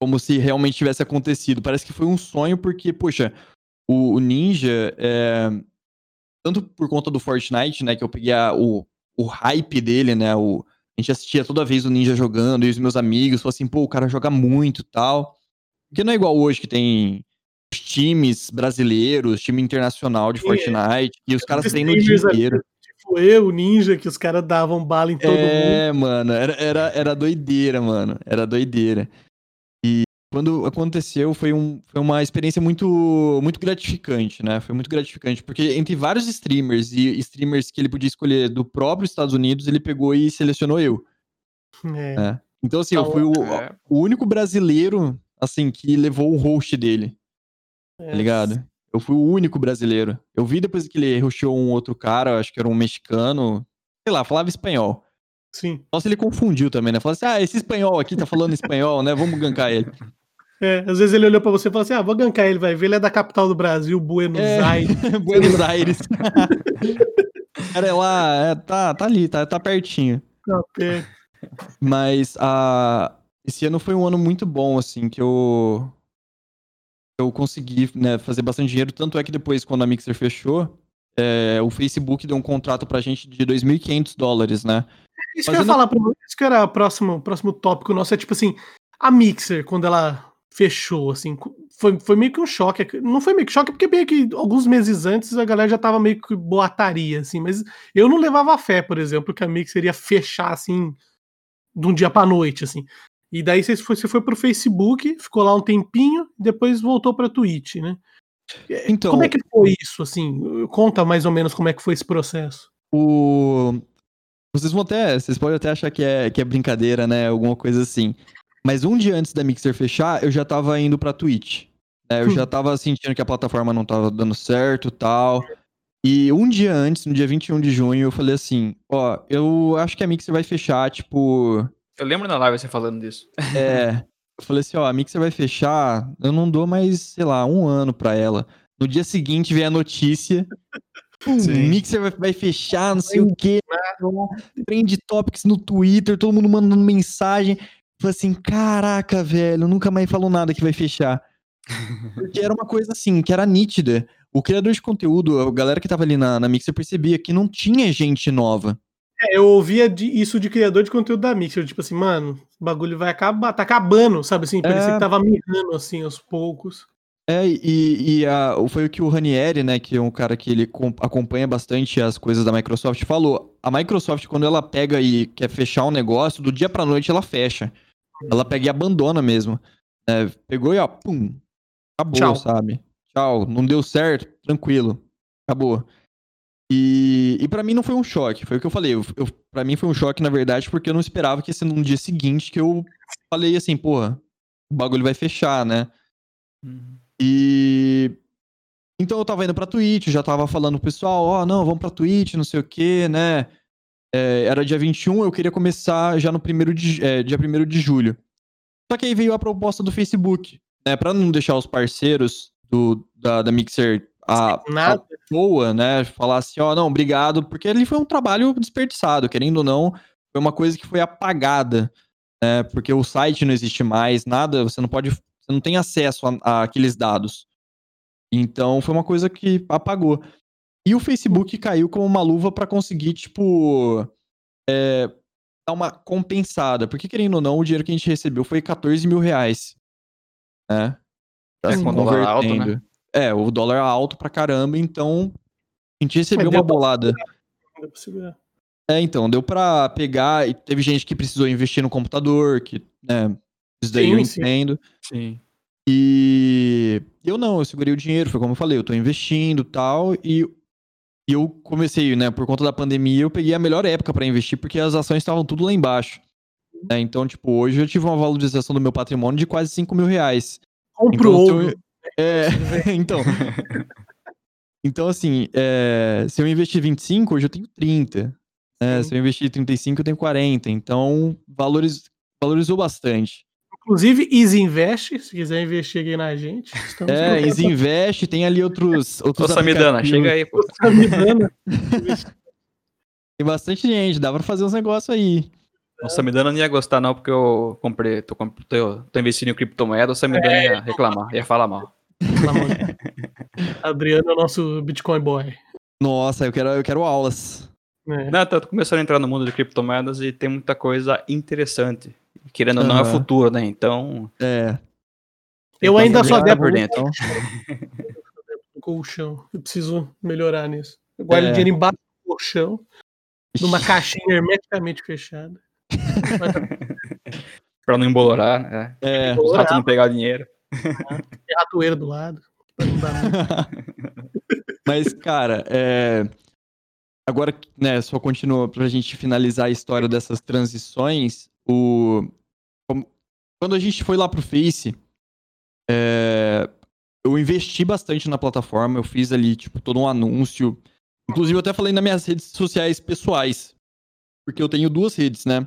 como se realmente tivesse acontecido. Parece que foi um sonho, porque, poxa, o, o Ninja, é, tanto por conta do Fortnite, né? Que eu peguei a- o, o hype dele, né? O, a gente assistia toda vez o Ninja jogando, e os meus amigos falavam assim, pô, o cara joga muito e tal. Porque não é igual hoje que tem os times brasileiros, time internacional de Sim, Fortnite, e os caras Os treinam o dia inteiro. Tipo, eu, o Ninja, que os caras davam bala em todo mundo. É, mano, era, era, era doideira, mano. Era doideira. Quando aconteceu, foi, um, foi uma experiência muito, muito gratificante, né? Foi muito gratificante, porque entre vários streamers e streamers que ele podia escolher do próprio Estados Unidos, ele pegou e selecionou eu. É. É. Então, assim, eu fui o, É. o único brasileiro, assim, que levou o host dele, É. tá ligado? Eu fui o único brasileiro. Eu vi depois que ele rushou um outro cara, acho que era um mexicano, sei lá, falava espanhol. Sim. Nossa, ele confundiu também, né? Falou assim: ah, esse espanhol aqui tá falando espanhol, né? Vamos gankar ele. É, às vezes ele olhou pra você e falou assim: ah, vou gankar ele, vai ver, ele é da capital do Brasil, Buenos É. Aires. Buenos Aires. Cara, é lá, é, tá, tá ali, tá, tá pertinho. É. Mas a... esse ano foi um ano muito bom, assim, que eu. Eu consegui né, fazer bastante dinheiro. Tanto é que depois, quando a Mixer fechou, é, o Facebook deu um contrato pra gente de 2.500 dólares, né? Isso Mas que eu ia falar pra você, isso que era o próximo, próximo tópico nosso, é tipo assim, a Mixer, quando ela fechou, assim, foi, foi meio que um choque. Não foi meio que choque, porque meio que alguns meses antes a galera já tava meio que boataria, assim, mas eu não levava fé, por exemplo, que a Mixer ia fechar, assim, de um dia pra noite, assim. E daí você foi, você foi pro Facebook, ficou lá um tempinho, depois voltou pra Twitch, né? Então, Como é que foi isso, assim? Conta mais ou menos como é que foi esse processo. o. Vocês vão até. Vocês podem até achar que é, que é brincadeira, né? Alguma coisa assim. Mas um dia antes da Mixer fechar, eu já tava indo pra Twitch. né? Eu Hum. já tava sentindo que a plataforma não tava dando certo e tal. E um dia antes, no dia 21 de junho, eu falei assim: ó, eu acho que a Mixer vai fechar, tipo. Eu lembro na live você falando disso. É. Eu falei assim, ó, a Mixer vai fechar, eu não dou mais, sei lá, um ano pra ela. No dia seguinte vem a notícia. Pum, Sim. Mixer vai, vai fechar, não sei o quê. Trend Topics no Twitter, todo mundo mandando mensagem. Falei assim, caraca, velho, nunca mais falou nada que vai fechar. Porque era uma coisa assim, que era nítida. O criador de conteúdo, a galera que tava ali na, na Mixer percebia que não tinha gente nova. É, eu ouvia de- isso de criador de conteúdo da Mixer, tipo assim, mano, o bagulho vai acabar, tá acabando, sabe assim? Parecia É. que tava mirrando assim aos poucos. É, e, e a- foi o que o Ranieri, né, que é um cara que ele com- acompanha bastante as coisas da Microsoft, falou. A Microsoft, quando ela pega e quer fechar um negócio, do dia pra noite ela fecha. Ela pega e abandona mesmo. É, pegou e ó, pum, acabou, Tchau. sabe? Tchau, não deu certo, tranquilo, acabou. E, e para mim não foi um choque, foi o que eu falei. Eu, eu, pra mim foi um choque, na verdade, porque eu não esperava que ia ser num dia seguinte que eu falei assim, porra, o bagulho vai fechar, né? Uhum. E então eu tava indo pra Twitch, já tava falando pro pessoal, ó, não, vamos pra Twitch, não sei o quê, né? É, era dia 21, eu queria começar já no primeiro de, é, dia 1 de julho. Só que aí veio a proposta do Facebook, né? Pra não deixar os parceiros do, da, da Mixer a, à toa, né? Falar assim, ó, não, obrigado, porque ali foi um trabalho desperdiçado, querendo ou não, foi uma coisa que foi apagada, né? Porque o site não existe mais, nada, você não pode, você não tem acesso a, a aqueles dados. Então foi uma coisa que apagou. E o Facebook caiu como uma luva pra conseguir, tipo, é, dar uma compensada. Porque, querendo ou não, o dinheiro que a gente recebeu foi 14 mil reais. Né? É, Se com o dólar alto, né? convertendo. É, o dólar é alto pra caramba, então a gente recebeu Mas deu uma pra bolada. Pra segurar. É, então, deu pra pegar. E teve gente que precisou investir no computador, que, né, isso daí Sim, eu sim. entendo. Sim. E eu não, eu segurei o dinheiro, foi como eu falei, eu tô investindo tal, e e eu comecei, né, por conta da pandemia, eu peguei a melhor época pra investir, porque as ações estavam tudo lá embaixo. né? Então, tipo, hoje eu tive uma valorização do meu patrimônio de quase 5 mil reais. Compra Então, o se eu- ouro. É, então. Então, assim, é, se eu investir 25, hoje eu tenho 30. né? Se eu investir 35, eu tenho 40. Então, valoriz, valorizou bastante. Inclusive, Easy Invest, se quiser investir aqui na gente. É, Easy Invest, tem ali outros. Ô, outros Samidana, aplicativos. chega aí, pô. Samidana. Tem bastante gente, dá pra fazer uns negócios aí. O Samidana não ia gostar, não, porque eu comprei, tô, tô, tô investindo em criptomoeda, o Samidana É. ia reclamar, ia falar mal. Pelo amor de Deus. Adriano é o nosso Bitcoin boy. Nossa, eu quero, eu quero aulas. né? Não, tô começando a entrar no mundo de criptomoedas e tem muita coisa interessante. Querendo ou não, é o futuro, né? Então. É. Eu ainda só fazer debo por dentro. no colchão. Eu preciso melhorar nisso. Eu guardo É. dinheiro embaixo do colchão, numa caixinha hermeticamente fechada. Pra não embolorar, né? É. Os ratos não pegar dinheiro. Tem ratoeira do lado. Mas, cara, é... agora, né, só continua pra gente finalizar a história dessas transições. O... Quando a gente foi lá pro Face, é, eu investi bastante na plataforma, eu fiz ali, tipo, todo um anúncio. Inclusive, eu até falei nas minhas redes sociais pessoais. Porque eu tenho duas redes, né?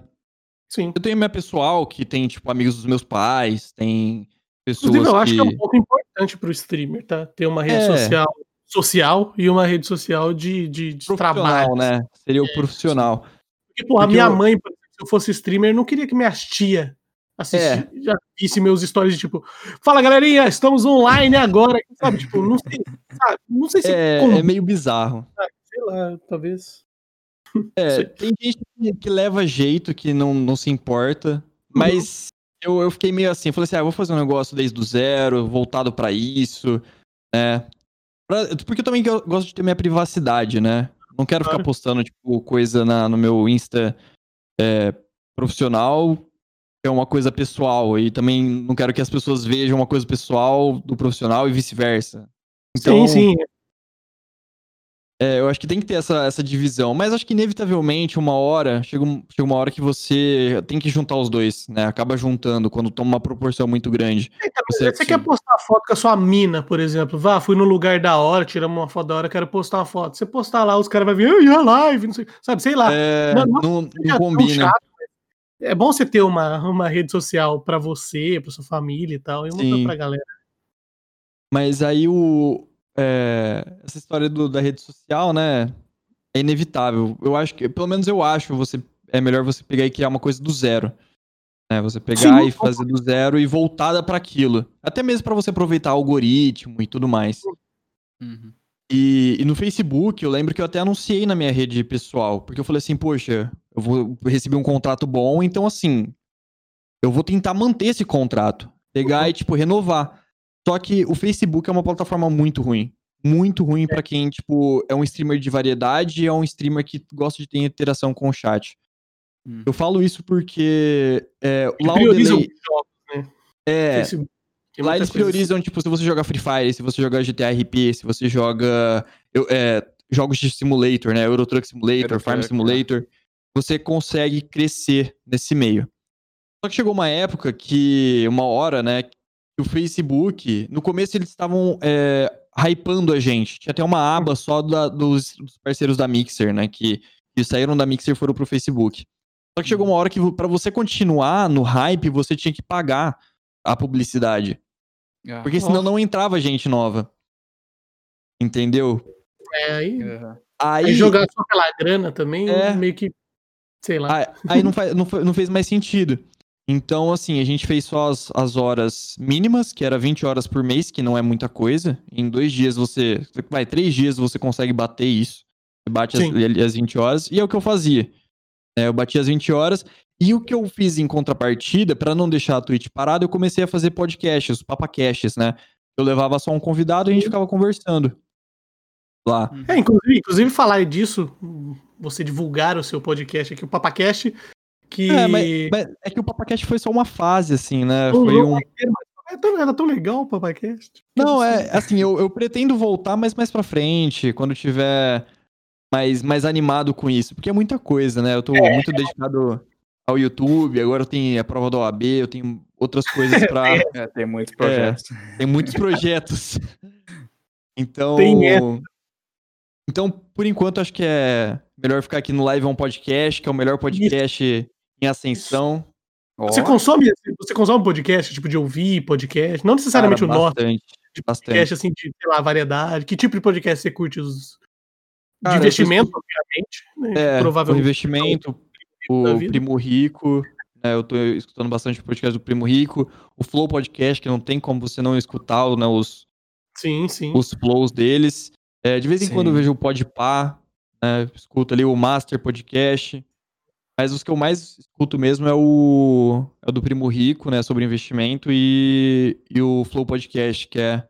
Sim. Eu tenho a minha pessoal, que tem, tipo, amigos dos meus pais, tem pessoas Inclusive, eu acho que... que é um pouco importante pro streamer, tá? Ter uma rede É. social social e uma rede social de, de, de trabalho. Né? Seria o profissional. Porque, porra, a Porque minha eu- mãe, por eu fosse streamer, não queria que minhas tia assistir, É. já visse meus stories tipo, fala galerinha, estamos online agora, sabe? Tipo, não sei, sabe? Não sei se É, como, é meio bizarro. sei lá, talvez. É, tem gente que, leva jeito, que não, não se importa, mas eu, eu fiquei meio assim, eu falei assim, ah, eu vou fazer um negócio desde o zero, voltado pra isso, né? Pra- porque eu também go- gosto de ter minha privacidade, né? Não quero ficar Claro. postando, tipo, coisa na, no meu Insta é, profissional, é uma coisa pessoal, e também não quero que as pessoas vejam uma coisa pessoal do profissional e vice-versa. Então, sim, sim. É, eu acho que tem que ter essa, essa divisão, mas acho que inevitavelmente uma hora, chega, chega uma hora que você tem que juntar os dois, né? Acaba juntando quando toma uma proporção muito grande. Você, Você- quer postar foto com a sua mina, por exemplo? Vá, fui num lugar da hora, tiramos uma foto da hora, quero postar uma foto. Você postar lá, os caras vão ver, ai, a live, não sei, sabe, sei lá. É, não- não, não tão combina. mas É bom você ter uma, uma rede social pra você, pra sua família e tal, e uma pra galera. Mas aí o. é, essa história do- da rede social, né? É inevitável. Eu acho que, pelo menos eu acho, você é melhor você pegar e criar uma coisa do zero. Né? Você pegar Sim. e fazer do zero e voltada pra aquilo. Até mesmo pra você aproveitar algoritmo e tudo mais. Uhum. E, e no Facebook, eu lembro que eu até anunciei na minha rede pessoal, porque eu falei assim, poxa, eu vou receber um contrato bom, então assim, eu vou tentar manter esse contrato, pegar e, tipo, renovar. Só que o Facebook é uma plataforma muito ruim. Muito ruim pra quem, tipo, é um streamer de variedade e é um streamer que gosta de ter interação com o chat. Hum. Eu falo isso porque é, lá o delay, né? é, Facebook. Tem Lá eles priorizam, tipo, se você joga Free Fire, se você joga GTA RP, se você joga eu- é, jogos de simulator, né? Euro Truck Simulator, Farm Truck, Simulator, você consegue crescer nesse meio. Só que chegou uma época que, uma hora, né, que o Facebook, no começo eles estavam é, hypando a gente. Tinha até uma aba só da- dos, dos parceiros da Mixer, né, que, que saíram da Mixer e foram pro Facebook. Só que chegou uma hora que para você continuar no hype, você tinha que pagar a publicidade. Ah, Porque senão não entrava gente nova. Entendeu? É, aí. Aí, aí jogar só pela grana também, É. meio que, sei lá. aí, aí não, faz, não, não fez mais sentido. Então, assim, a gente fez só as, as horas mínimas, que era 20 horas por mês, que não é muita coisa. Em dois dias você. Vai, três dias você consegue bater isso. Você bate as, as 20 horas. E é o que eu fazia. É, eu bati as 20 horas. E o que eu fiz em contrapartida, pra não deixar a Twitch parada, eu comecei a fazer podcasts, os papacasts, né? Eu levava só um convidado e a gente ficava conversando. Lá. É, inclusive, inclusive falar disso, você divulgar o seu podcast aqui, o Papacast, que. É, mas, mas é que o Papacast foi só uma fase, assim, né? Não, Foi um. mas é tão- Era tão legal o Papacast. Não, é assim, eu, eu pretendo voltar mais mais pra frente, quando tiver mais, mais animado com isso, porque é muita coisa, né? Eu tô muito dedicado ao YouTube, agora eu tenho a prova da OAB, eu tenho outras coisas pra. É, tem muitos projetos. tem muitos projetos. Então. Tem essa. Então, por enquanto, acho que é melhor ficar aqui no Live on Podcast, que é o melhor podcast em ascensão. Você consome, você consome podcast, tipo de ouvir podcast? Não necessariamente Cara, o nosso, bastante, de bastante. podcast, assim, de, sei lá, variedade. Que tipo de podcast você curte? Os... Cara, de investimento, obviamente. Né? É, o Provavelmente. investimento, da o. Primo Rico, né, eu tô escutando bastante o podcast do Primo Rico, o Flow Podcast, que não tem como você não escutar né, os, Sim, sim. os flows deles. É, de vez em Sim. quando eu vejo o Podpah, né, escuto ali o Master Podcast, mas os que eu mais escuto mesmo é o, é o do Primo Rico, né, sobre investimento, e, e o Flow Podcast, que é...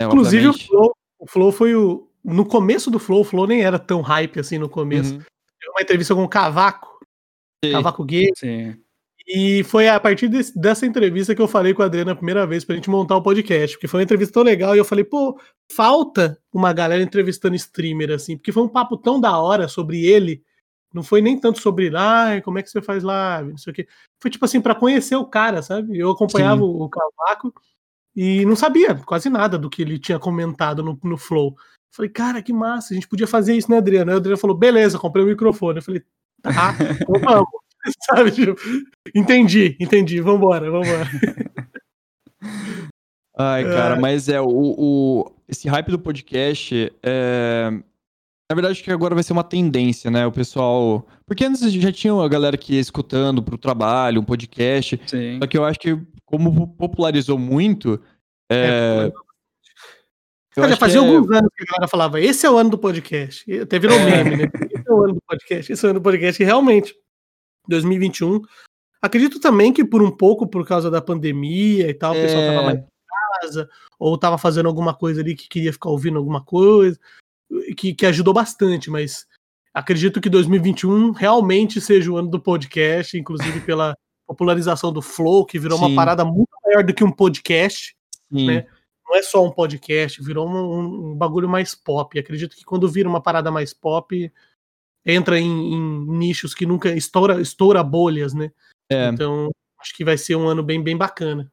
é Inclusive, o Flow, o Flow foi o. No começo do Flow, o Flow nem era tão hype assim no começo. Uhum. Teve uma entrevista com o Cavaco, Sei. Cavaco Gay, Sim. E foi a partir desse- dessa entrevista que eu falei com a Adriana a primeira vez pra gente montar o podcast, porque foi uma entrevista tão legal e eu falei, pô, falta uma galera entrevistando streamer, assim, porque foi um papo tão da hora sobre ele, não foi nem tanto sobre, ai, como é que você faz live, não sei o quê. Foi tipo assim, pra conhecer o cara, sabe? Eu acompanhava Sim. o, o Cavaco e não sabia quase nada do que ele tinha comentado no, no Flow. Falei, cara, que massa, a gente podia fazer isso, né, Adriana? Aí a Adriana falou, beleza, comprei o microfone. Eu falei, tá, então vamos. Sabe, tipo, entendi, entendi, vambora, vambora. Ai, cara, É. mas é, o, o- esse hype do podcast, é, na verdade, acho que agora vai ser uma tendência, né? O pessoal. Porque antes já tinha a galera que ia escutando pro trabalho, um podcast. Sim. Só que eu acho que, como popularizou muito. É, eu Cara, já fazia é- alguns anos que a galera falava, esse é o ano do podcast. E Até virou É. meme, né? Esse é o ano do podcast, esse é o ano do podcast. E realmente, 2021. Acredito também que por um pouco, por causa da pandemia e tal, o pessoal tava É. mais em casa, ou tava fazendo alguma coisa ali que queria ficar ouvindo alguma coisa, que, que ajudou bastante, mas acredito que 2021 realmente seja o ano do podcast, inclusive pela popularização do Flow, que virou Sim. uma parada muito maior do que um podcast sim, né? não é só um podcast, virou um, um- bagulho mais pop. Acredito que quando vira uma parada mais pop, entra em, em nichos que nunca estoura, estoura bolhas, né? é. Então, acho que vai ser um ano bem, bem bacana.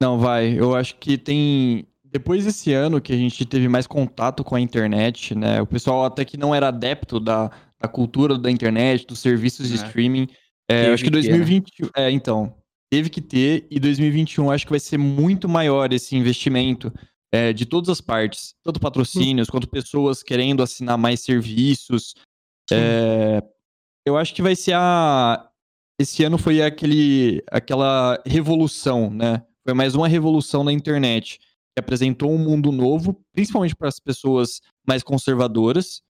Não, vai. Eu acho que tem. Depois desse ano que a gente teve mais contato com a internet, né? O pessoal até que não era adepto da, da cultura da internet, dos serviços de É. streaming. É, acho que que, né? 2020. É, então. Teve que ter, e 2021 acho que vai ser muito maior esse investimento é, de todas as partes, tanto patrocínios quanto pessoas querendo assinar mais serviços. É, eu acho que vai ser a. Esse ano foi aquele, aquela revolução, né? Foi mais uma revolução na internet que apresentou um mundo novo, principalmente para as pessoas mais conservadoras,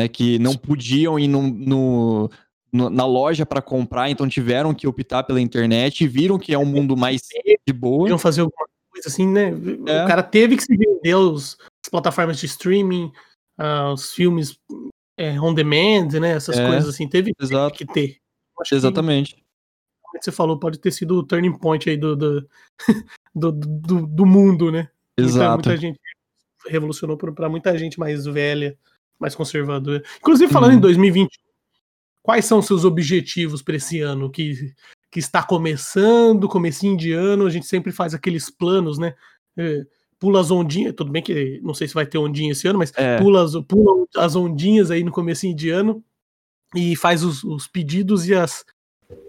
né, que não podiam ir no, no- no- na loja para comprar, então tiveram que optar pela internet e viram que é um mundo mais de boa. Podiam fazer alguma coisa assim, né? É. O cara teve que se vender os, as plataformas de streaming, ah, os filmes é, on demand, né? Essas É, coisas assim, teve exato. que ter. Eu acho que, você falou, pode ter sido o turning point aí do, do, do, do, do mundo, né? Exato. muita gente revolucionou pra muita gente mais velha, mais conservadora. Inclusive, falando Uhum. em 2020, quais são os seus objetivos para esse ano que, que está começando, comecinho de ano, a gente sempre faz aqueles planos, né? É, pula as ondinhas, tudo bem que não sei se vai ter ondinha esse ano, mas É. pula, as, pula as ondinhas aí no comecinho de ano e faz os, os pedidos e as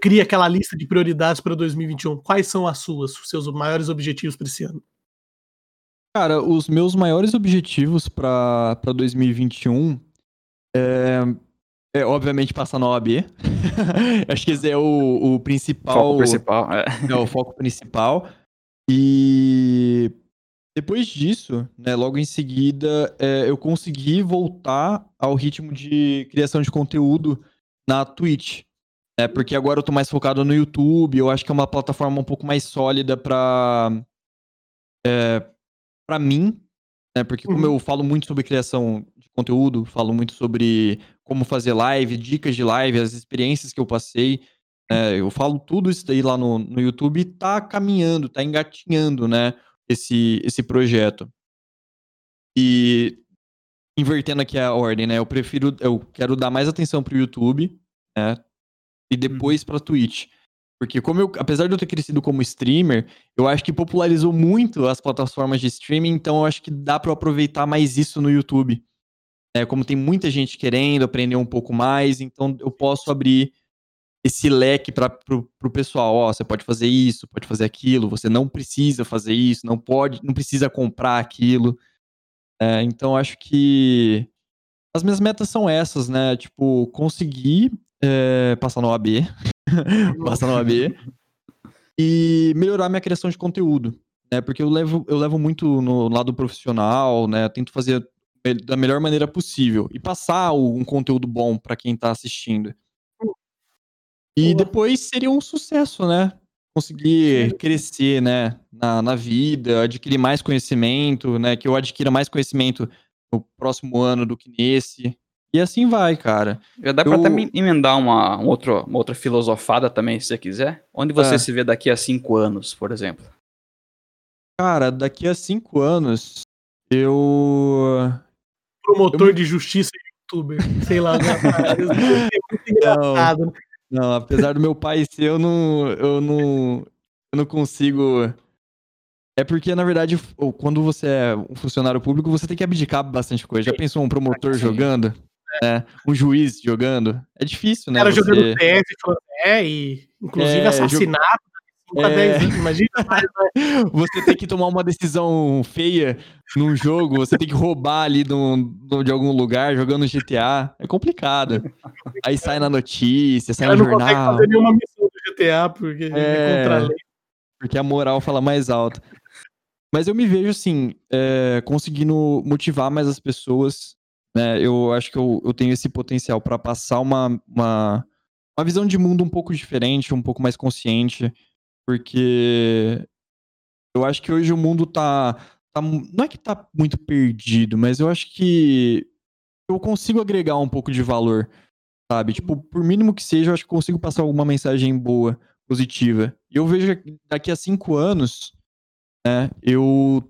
cria aquela lista de prioridades para 2021. Quais são as suas, os seus maiores objetivos para esse ano? Cara, os meus maiores objetivos pra 2021 é, é, obviamente, passar na OAB. Acho que esse é o, o principal. Foco principal. É. É o foco principal. E depois disso, né, logo em seguida, é, eu consegui voltar ao ritmo de criação de conteúdo na Twitch. Né, porque agora eu tô mais focado no YouTube, eu acho que é uma plataforma um pouco mais sólida pra, é, pra mim, né, porque como Uhum. eu falo muito sobre criação de conteúdo, falo muito sobre como fazer live, dicas de live, as experiências que eu passei, é, eu falo tudo isso daí lá no, no YouTube e tá caminhando, tá engatinhando, né, esse, esse projeto. E invertendo aqui a ordem, né, eu prefiro, eu quero dar mais atenção pro YouTube, né, e depois pra Twitch. Porque como eu, apesar de eu ter crescido como streamer, eu acho que popularizou muito as plataformas de streaming, então eu acho que dá pra eu aproveitar mais isso no YouTube. É, como tem muita gente querendo aprender um pouco mais, então eu posso abrir esse leque para pro, pro pessoal, ó, você pode fazer isso, pode fazer aquilo, você não precisa fazer isso, não pode, não precisa comprar aquilo. É, então acho que as minhas metas são essas, né? Tipo, conseguir é, passar no AB, passar no AB e melhorar minha criação de conteúdo, né? Porque eu levo, eu levo muito no lado profissional, né? Eu tento fazer da melhor maneira possível e passar um conteúdo bom para quem tá assistindo. E depois seria um sucesso, né? Conseguir crescer, né? Na, na vida, adquirir mais conhecimento, né? Que eu adquira mais conhecimento no próximo ano do que nesse. E assim vai, cara. Já dá pra Eu- até me- emendar uma, um outro, uma outra filosofada também, se você quiser. Onde você É. se vê daqui a cinco anos, por exemplo? Cara, daqui a cinco anos, eu. Promotor de justiça e youtuber, sei lá. Isso é muito engraçado, né? Não, apesar do meu pai ser, eu não, eu não, eu não consigo. É porque, na verdade, quando você é um funcionário público, você tem que abdicar bastante coisa. Já pensou um promotor Sim. jogando? É, um juiz jogando? É difícil, O né? cara você- jogando PS, é, e inclusive É, assassinato, 5 a É. 10 anos, imagina mais, né? Você tem que tomar uma decisão feia num jogo, você tem que roubar ali num- num- de algum lugar, jogando GTA. É complicado. Aí sai na notícia, sai cara no não consegue jornal. fazer nenhuma missão do GTA, porque é, É. contra a lei. porque a moral fala mais alto. Mas eu me vejo assim, é, conseguindo motivar mais as pessoas. Né? Eu acho que eu, eu tenho esse potencial para passar uma, uma, uma visão de mundo um pouco diferente, um pouco mais consciente. Porque eu acho que hoje o mundo tá. tá não é que tá muito perdido, mas eu acho que eu consigo agregar um pouco de valor. Sabe? Tipo, por mínimo que seja, eu acho que consigo passar alguma mensagem boa positiva. E eu vejo que daqui a cinco anos, né, eu,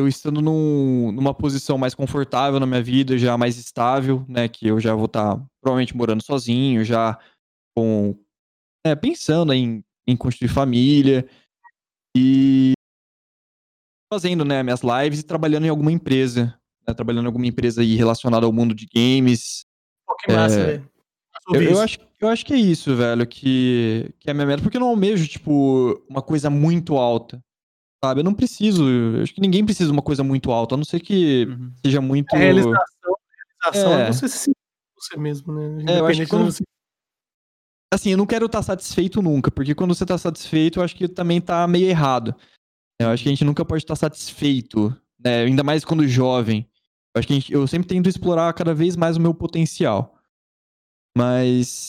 eu estando num- numa posição mais confortável na minha vida, já mais estável, né, que eu já vou estar provavelmente morando sozinho, já com, é, pensando em, em construir família e fazendo, né, minhas lives e trabalhando em alguma empresa, né, trabalhando em alguma empresa aí relacionada ao mundo de games, Pô, que massa, É. velho. eu, eu acho, eu acho que é isso, velho, que, que é a minha meta, porque eu não almejo, tipo, uma coisa muito alta, sabe? Eu não preciso, eu acho que ninguém precisa de uma coisa muito alta, a não ser que Uhum. seja muito... A realização, a realização é. É. você se sentir você mesmo, né? É, eu acho que quando- você- Assim, eu não quero estar satisfeito nunca, porque quando você tá satisfeito, eu acho que também tá meio errado. Eu acho que a gente nunca pode estar satisfeito, né? Ainda mais quando jovem. Eu acho que a gente- eu sempre tento explorar cada vez mais o meu potencial. Mas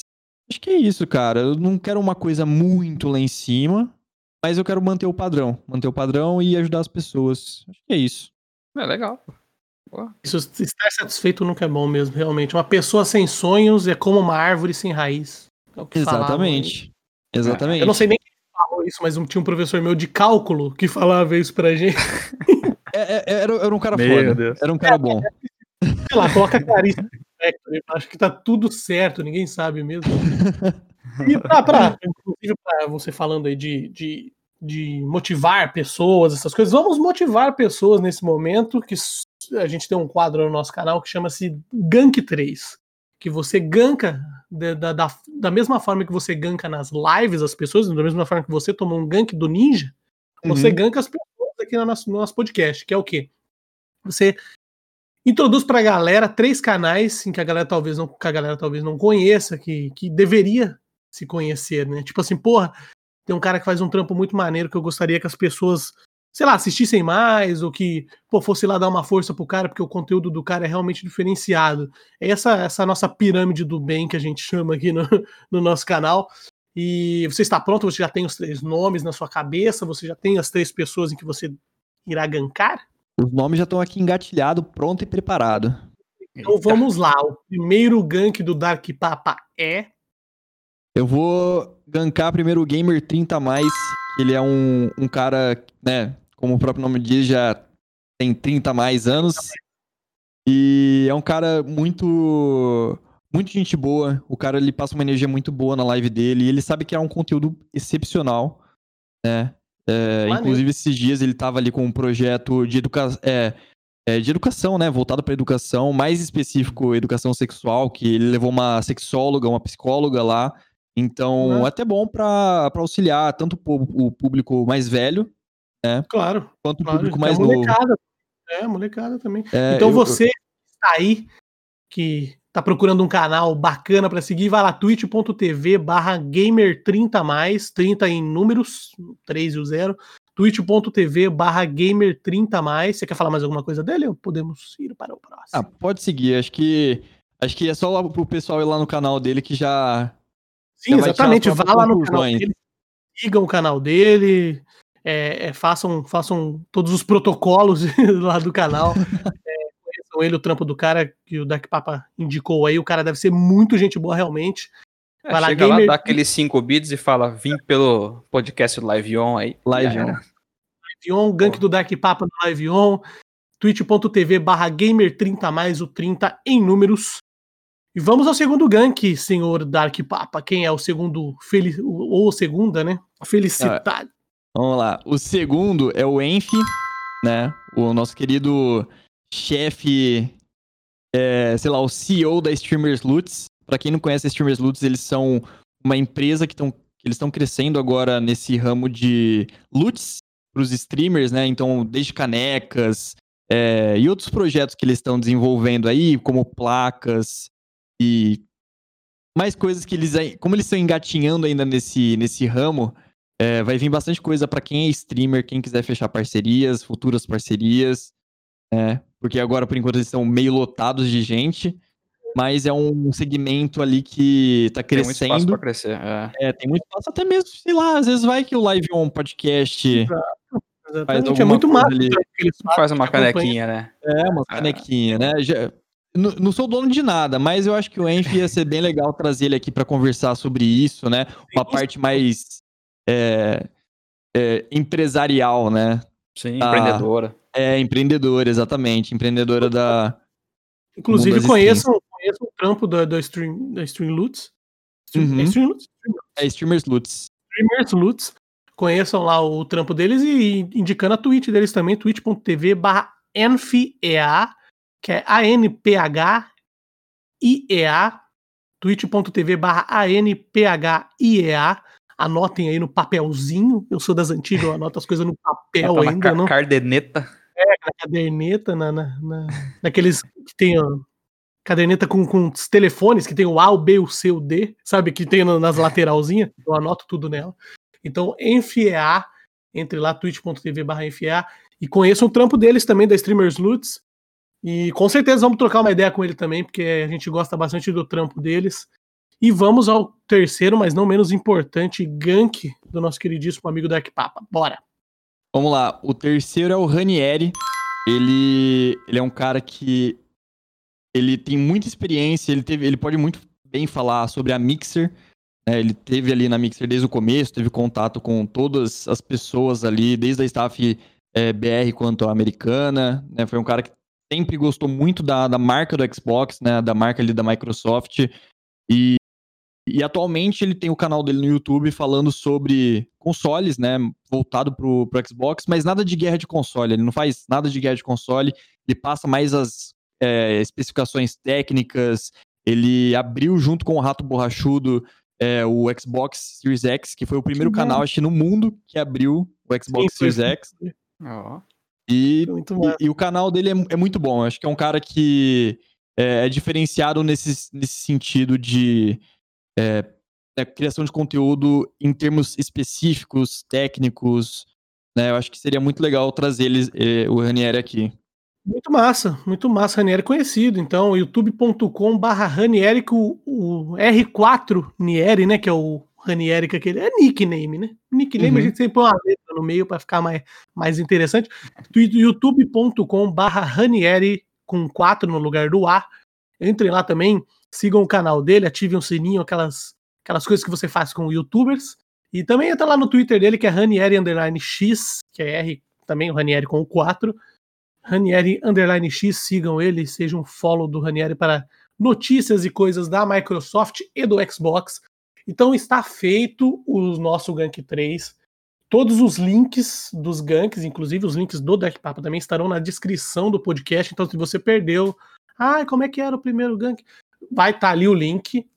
acho que é isso, cara. Eu não quero uma coisa muito lá em cima, Mas eu quero manter o padrão. Manter o padrão e ajudar as pessoas. Acho que é isso. É legal. Isso, estar satisfeito nunca é bom mesmo, realmente. Uma pessoa sem sonhos é como uma árvore sem raiz. É Exatamente. Exatamente. Eu não sei nem quem falou isso, mas tinha um professor meu de cálculo que falava isso pra gente. É, é, era, era, um cara meu foda. Deus. Era um cara bom. Sei lá, coloca caríssimo. Acho que tá tudo certo, ninguém sabe mesmo. E pra você falando aí de, de, de motivar pessoas, essas coisas, vamos motivar pessoas nesse momento que a gente tem um quadro no nosso canal que chama-se Gank 3. Que você ganka da, da, da, mesma forma que você ganka nas lives as pessoas, da mesma forma que você toma um gank do ninja, uhum. você ganka as pessoas aqui no nosso, no nosso podcast, que é o quê? Você introduz para a galera três canais em que a galera talvez não, que a galera talvez não conheça, que, que deveria se conhecer, né? Tipo assim, porra, tem um cara que faz um trampo muito maneiro que eu gostaria que as pessoas, sei lá, assistissem mais, ou que, pô, fosse lá dar uma força pro cara, porque o conteúdo do cara é realmente diferenciado. É essa, essa nossa pirâmide do bem que a gente chama aqui no, no nosso canal. E você está pronto? Você já tem os três nomes na sua cabeça? Você já tem as três pessoas em que você irá gankar? Os nomes já estão aqui engatilhado, pronto e preparado. Então vamos lá. O primeiro gank do Dark Papa é. Eu vou gankar primeiro o Gamer 30 mais. Ele é um, um cara, né? Como o próprio nome diz, já tem 30 mais anos. E é um cara muito. Muito gente boa. O cara ele passa uma energia muito boa na live dele. E ele sabe que é um conteúdo excepcional. Né? É, inclusive, esses dias ele estava ali com um projeto de, educa é, é, de educação, né? Voltado para educação, mais específico, educação sexual, que ele levou uma sexóloga, uma psicóloga lá. Então, é até bom para auxiliar tanto o público mais velho, né? Claro. Quanto claro, o público mais molecada, novo. É, molecada também. É, então, eu, você está aí, que tá procurando um canal bacana para seguir, vai lá, twitch.tv barra gamer30 mais, 30 em números, 3 e o 0, twitch.tv barra gamer30 mais. Você quer falar mais alguma coisa dele ou podemos ir para o próximo? Ah, pode seguir, acho que acho que é só lá pro pessoal ir lá no canal dele que já... Sim, já exatamente, vá lá no canal dele, sigam o canal dele, é, é, façam, façam todos os protocolos lá do canal. conheçam ele, o trampo do cara que o Dark Papa indicou aí. O cara deve ser muito gente boa, realmente. É, Vai lá, chega gamer... lá, dá aqueles 5 bits e fala, vim pelo podcast do Live On aí. Live On. Live On, gank do Dark Papa no Live On. twitch.tv barra gamer30 mais o 30 em números. E vamos ao segundo gank, senhor Dark Papa. Quem é o segundo, feliz ou segunda, né? Felicidade. Ah, vamos lá. O segundo é o Enf, né? O nosso querido chefe, é, sei lá, o CEO da Streamers Lutz. Para quem não conhece a Streamers Lutz, eles são uma empresa que estão eles estão crescendo agora nesse ramo de loots para os streamers, né? Então, desde canecas é, e outros projetos que eles estão desenvolvendo aí, como placas e mais coisas que eles, como eles estão engatinhando ainda nesse, nesse ramo, é, vai vir bastante coisa para quem é streamer, quem quiser fechar parcerias, futuras parcerias, né? porque agora, por enquanto, eles estão meio lotados de gente, mas é um segmento ali que tá crescendo. Tem muito espaço pra crescer. É. é, tem muito espaço, até mesmo, sei lá, às vezes vai que o Live On Podcast. Exato. Faz é muito massa ali. Faz uma canequinha, né? É, uma é. canequinha, né? Já, não, não, sou dono de nada, mas eu acho que o Enf ia ser bem legal trazer ele aqui para conversar sobre isso, né? Uma parte mais é, é, empresarial, né? Sim, da, empreendedora. É, empreendedora, exatamente. Empreendedora da. Inclusive, conheçam, conheçam o trampo da, da, Stream, da Stream Lutz. Stream, uhum. É Stream Lutz? É Streamers Lutz. Streamers Lutz. Conheçam lá o trampo deles e indicando a Twitch deles também, twitch.tv barra NFEA, que é A-N-P-H-I-E-A, twitch.tv barra A-N-P-H-I-E-A anotem aí no papelzinho. Eu sou das antigas, eu anoto as coisas no papel tá ainda. Na caderneta. É, na caderneta, na, na, na, naqueles que tem ó, caderneta com, com os telefones, que tem o A, o B, o C, o D, sabe? Que tem nas lateralzinhas. Eu anoto tudo nela. Então, enfiar, entre lá, twitch.tv barra enfiar, e conheçam o trampo deles também, da Streamers Lutz. E com certeza vamos trocar uma ideia com ele também, porque a gente gosta bastante do trampo deles. E vamos ao terceiro, mas não menos importante, gank do nosso queridíssimo amigo Dark Papa. Bora! Vamos lá. O terceiro é o Ranieri. Ele, ele é um cara que ele tem muita experiência, ele, teve, ele pode muito bem falar sobre a Mixer. né? ele teve ali na Mixer desde o começo, teve contato com todas as pessoas ali, desde a staff eh, BR quanto a americana. né? Foi um cara que sempre gostou muito da, da marca do Xbox, né? da marca ali da Microsoft. E, e atualmente ele tem o canal dele no YouTube falando sobre consoles, né? Voltado pro, pro Xbox, mas nada de guerra de console. Ele não faz nada de guerra de console. Ele passa mais as é, especificações técnicas. Ele abriu junto com o Rato Borrachudo é, o Xbox Series X, que foi o primeiro Que canal, acho no mundo, que abriu o Xbox Sim, Series X. Ó. E, e- e o canal dele é, é muito bom. Eu acho que é um cara que é, é diferenciado nesse, nesse sentido de é, é, criação de conteúdo em termos específicos, técnicos. Né? Eu acho que seria muito legal trazer eles, eh, o Ranieri aqui. Muito massa, muito massa. Ranieri conhecido. Então, youtube.com barra Ranieri, o, o R4 Nieri, né? Que é o Ranieri, que aquele. É nickname, né? Nickname Uhum. a gente sempre põe uma letra no meio para ficar mais, mais interessante. Tu- youtube.com barra Ranieri com 4 no lugar do A. Entrem lá também, sigam o canal dele, ativem o sininho, aquelas, aquelas coisas que você faz com youtubers. E também entra lá no Twitter dele, que é Ranieri Underline X, que é R também, o Ranieri com o 4. Ranieri Underline X, sigam ele, sejam um follow do Ranieri para notícias e coisas da Microsoft e do Xbox. Então está feito o nosso Gank 3. Todos os links dos ganks, inclusive os links do Dark Papa, também estarão na descrição do podcast. Então, se você perdeu, ah, como é que era o primeiro gank? Vai estar ali o link.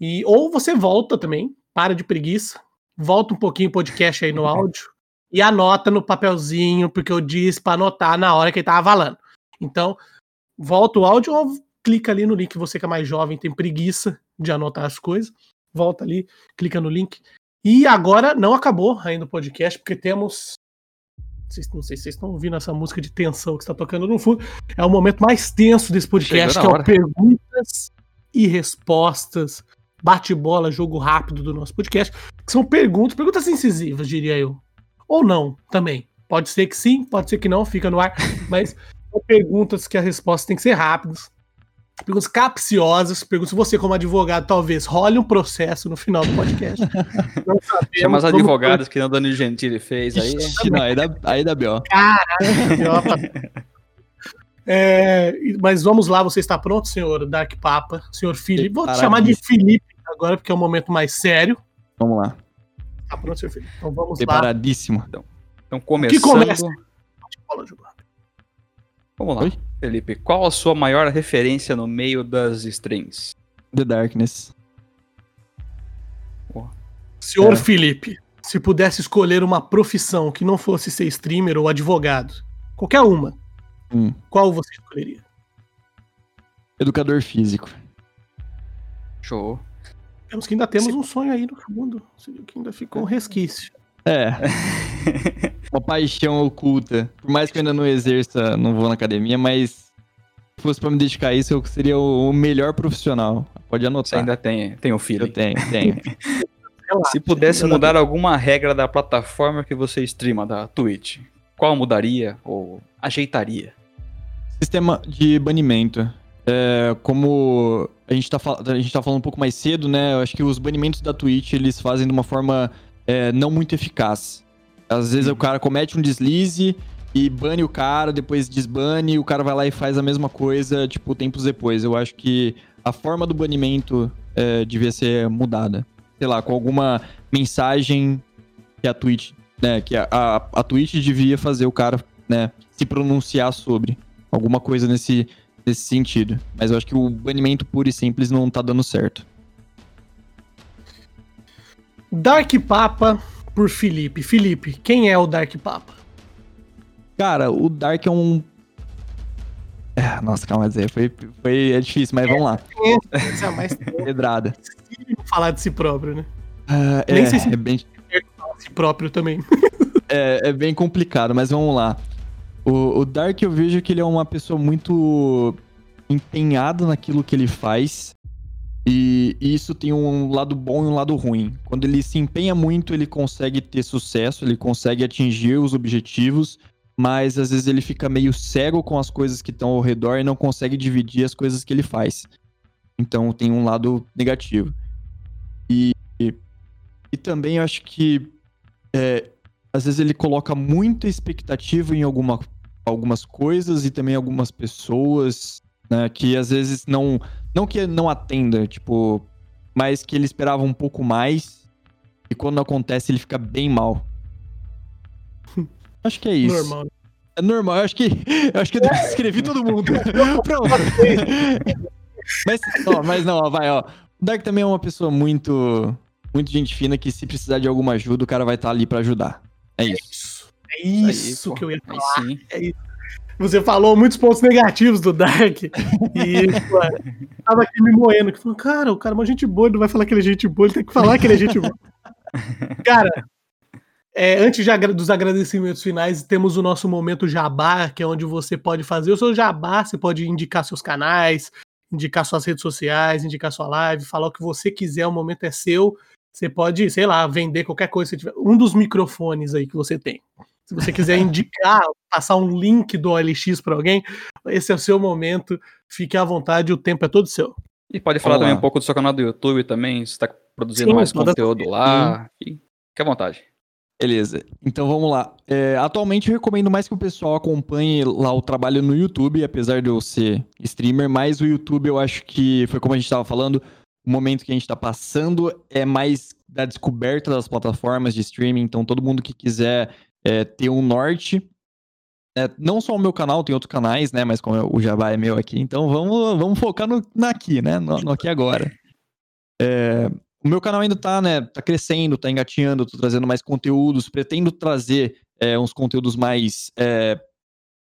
E ou você volta também, para de preguiça, volta um pouquinho o podcast aí no áudio e anota no papelzinho, porque eu disse para anotar na hora que ele tava falando. Então, volta o áudio ou clica ali no link. Você que é mais jovem, tem preguiça de anotar as coisas, volta ali, clica no link. E agora não acabou ainda o podcast, porque temos. Não sei se vocês estão ouvindo essa música de tensão que está tocando no fundo. É o momento mais tenso desse podcast, que é o perguntas e respostas, bate-bola, jogo rápido do nosso podcast. Que são perguntas, perguntas incisivas, diria eu. Ou não, também. Pode ser que sim, pode ser que não, fica no ar. Mas são perguntas que a resposta tem que ser rápidas. Perguntas capciosas, perguntas você como advogado talvez role um processo no final do podcast. Não Chama os vamos advogados que não o Dani Gentili fez aí. Ixi, não, aí dá, aí dá B.O. É, e- mas vamos lá, você está pronto, senhor Dark Papa, senhor Felipe? Vou te chamar de Felipe agora, porque é um momento mais sério. Vamos lá. Tá pronto, senhor Felipe? Então vamos lá. Preparadíssimo. Então, começando. começa? Bola, jogo rápido. Vamos lá. Oi? Felipe, qual a sua maior referência no meio das strings? The Darkness. Senhor É. Felipe, se pudesse escolher uma profissão que não fosse ser streamer ou advogado, qualquer uma, Hum. qual você escolheria? Educador físico. Show. Temos que ainda temos um sonho aí no fundo, viu que ainda ficou um resquício. É. Uma paixão oculta. Por mais que eu ainda não exerça, não vou na academia, mas se fosse pra me dedicar a isso, eu seria o melhor profissional. Pode Você anotar. ainda tem, tem o Eu feeling. tenho, tenho. Se pudesse mudar alguma regra da plataforma que você streama, da Twitch, qual mudaria ou ajeitaria? Sistema de banimento. É, como a gente, tá, a gente tá falando um pouco mais cedo, né? Eu acho que os banimentos da Twitch, eles fazem de uma forma é, não muito eficaz. Às vezes o cara comete um deslize e bane o cara, depois desbane, o cara vai lá e faz a mesma coisa, tipo, tempos depois. Eu acho que a forma do banimento é, devia ser mudada. Sei lá, com alguma mensagem que a Twitch, né? Que a, a, a Twitch devia fazer o cara, né, se pronunciar sobre. Alguma coisa nesse, nesse sentido. Mas eu acho que o banimento puro e simples não tá dando certo. Dark Papa por Felipe. Felipe, quem é o Dark Papa? Cara, o Dark é um. É, nossa, calma, Zé. Foi, foi, é difícil, mas vamos lá. É mais Pedrada. falar de si próprio, né? Ah, Nem é, sei se- é, bem, Falar de si próprio também. é, é bem complicado, mas vamos lá. O, o Dark eu vejo que ele é uma pessoa muito empenhada naquilo que ele faz. E isso tem um lado bom e um lado ruim. Quando ele se empenha muito, ele consegue ter sucesso, ele consegue atingir os objetivos, mas às vezes ele fica meio cego com as coisas que estão ao redor e não consegue dividir as coisas que ele faz. Então tem um lado negativo. E, e também eu acho que é, às vezes ele coloca muita expectativa em alguma, algumas coisas e também algumas pessoas, né? Que às vezes não. Não que não atenda, tipo. Mas que ele esperava um pouco mais. E quando acontece, ele fica bem mal. Acho que é isso. Normal. É normal, eu acho que. Eu acho que eu descrevi todo mundo. Pronto. mas, ó, mas não, ó, vai, ó. O Dark também é uma pessoa muito. Muito gente fina que se precisar de alguma ajuda, o cara vai estar ali para ajudar. É isso. É isso, que eu ia falar. É isso. Você falou muitos pontos negativos do Dark. E pô, tava aqui me moendo. Que falou, cara, o cara é uma gente boa, ele não vai falar que ele é gente boa, ele tem que falar que ele é gente boa. cara, é, antes de, dos agradecimentos finais, temos o nosso momento jabá, que é onde você pode fazer o seu jabá, você pode indicar seus canais, indicar suas redes sociais, indicar sua live, falar o que você quiser, o momento é seu. Você pode, sei lá, vender qualquer coisa. Tiver, um dos microfones aí que você tem. Se você quiser indicar, passar um link do OLX para alguém, esse é o seu momento. Fique à vontade, o tempo é todo seu. E pode falar também um pouco do seu canal do YouTube também, se está produzindo Sim, mais conteúdo lá. Fique à vontade. Beleza, então vamos lá. É, atualmente eu recomendo mais que o pessoal acompanhe lá o trabalho no YouTube, apesar de eu ser streamer, mas o YouTube eu acho que foi como a gente estava falando, o momento que a gente está passando é mais da descoberta das plataformas de streaming. Então, todo mundo que quiser é, ter um norte, é, não só o meu canal, tem outros canais, né? Mas como o Jabá é meu aqui, então vamos, vamos focar no, aqui, né? No, no aqui agora. É, o meu canal ainda tá, né? Tá crescendo, tá engatinhando, tô trazendo mais conteúdos, pretendo trazer é, uns conteúdos mais é,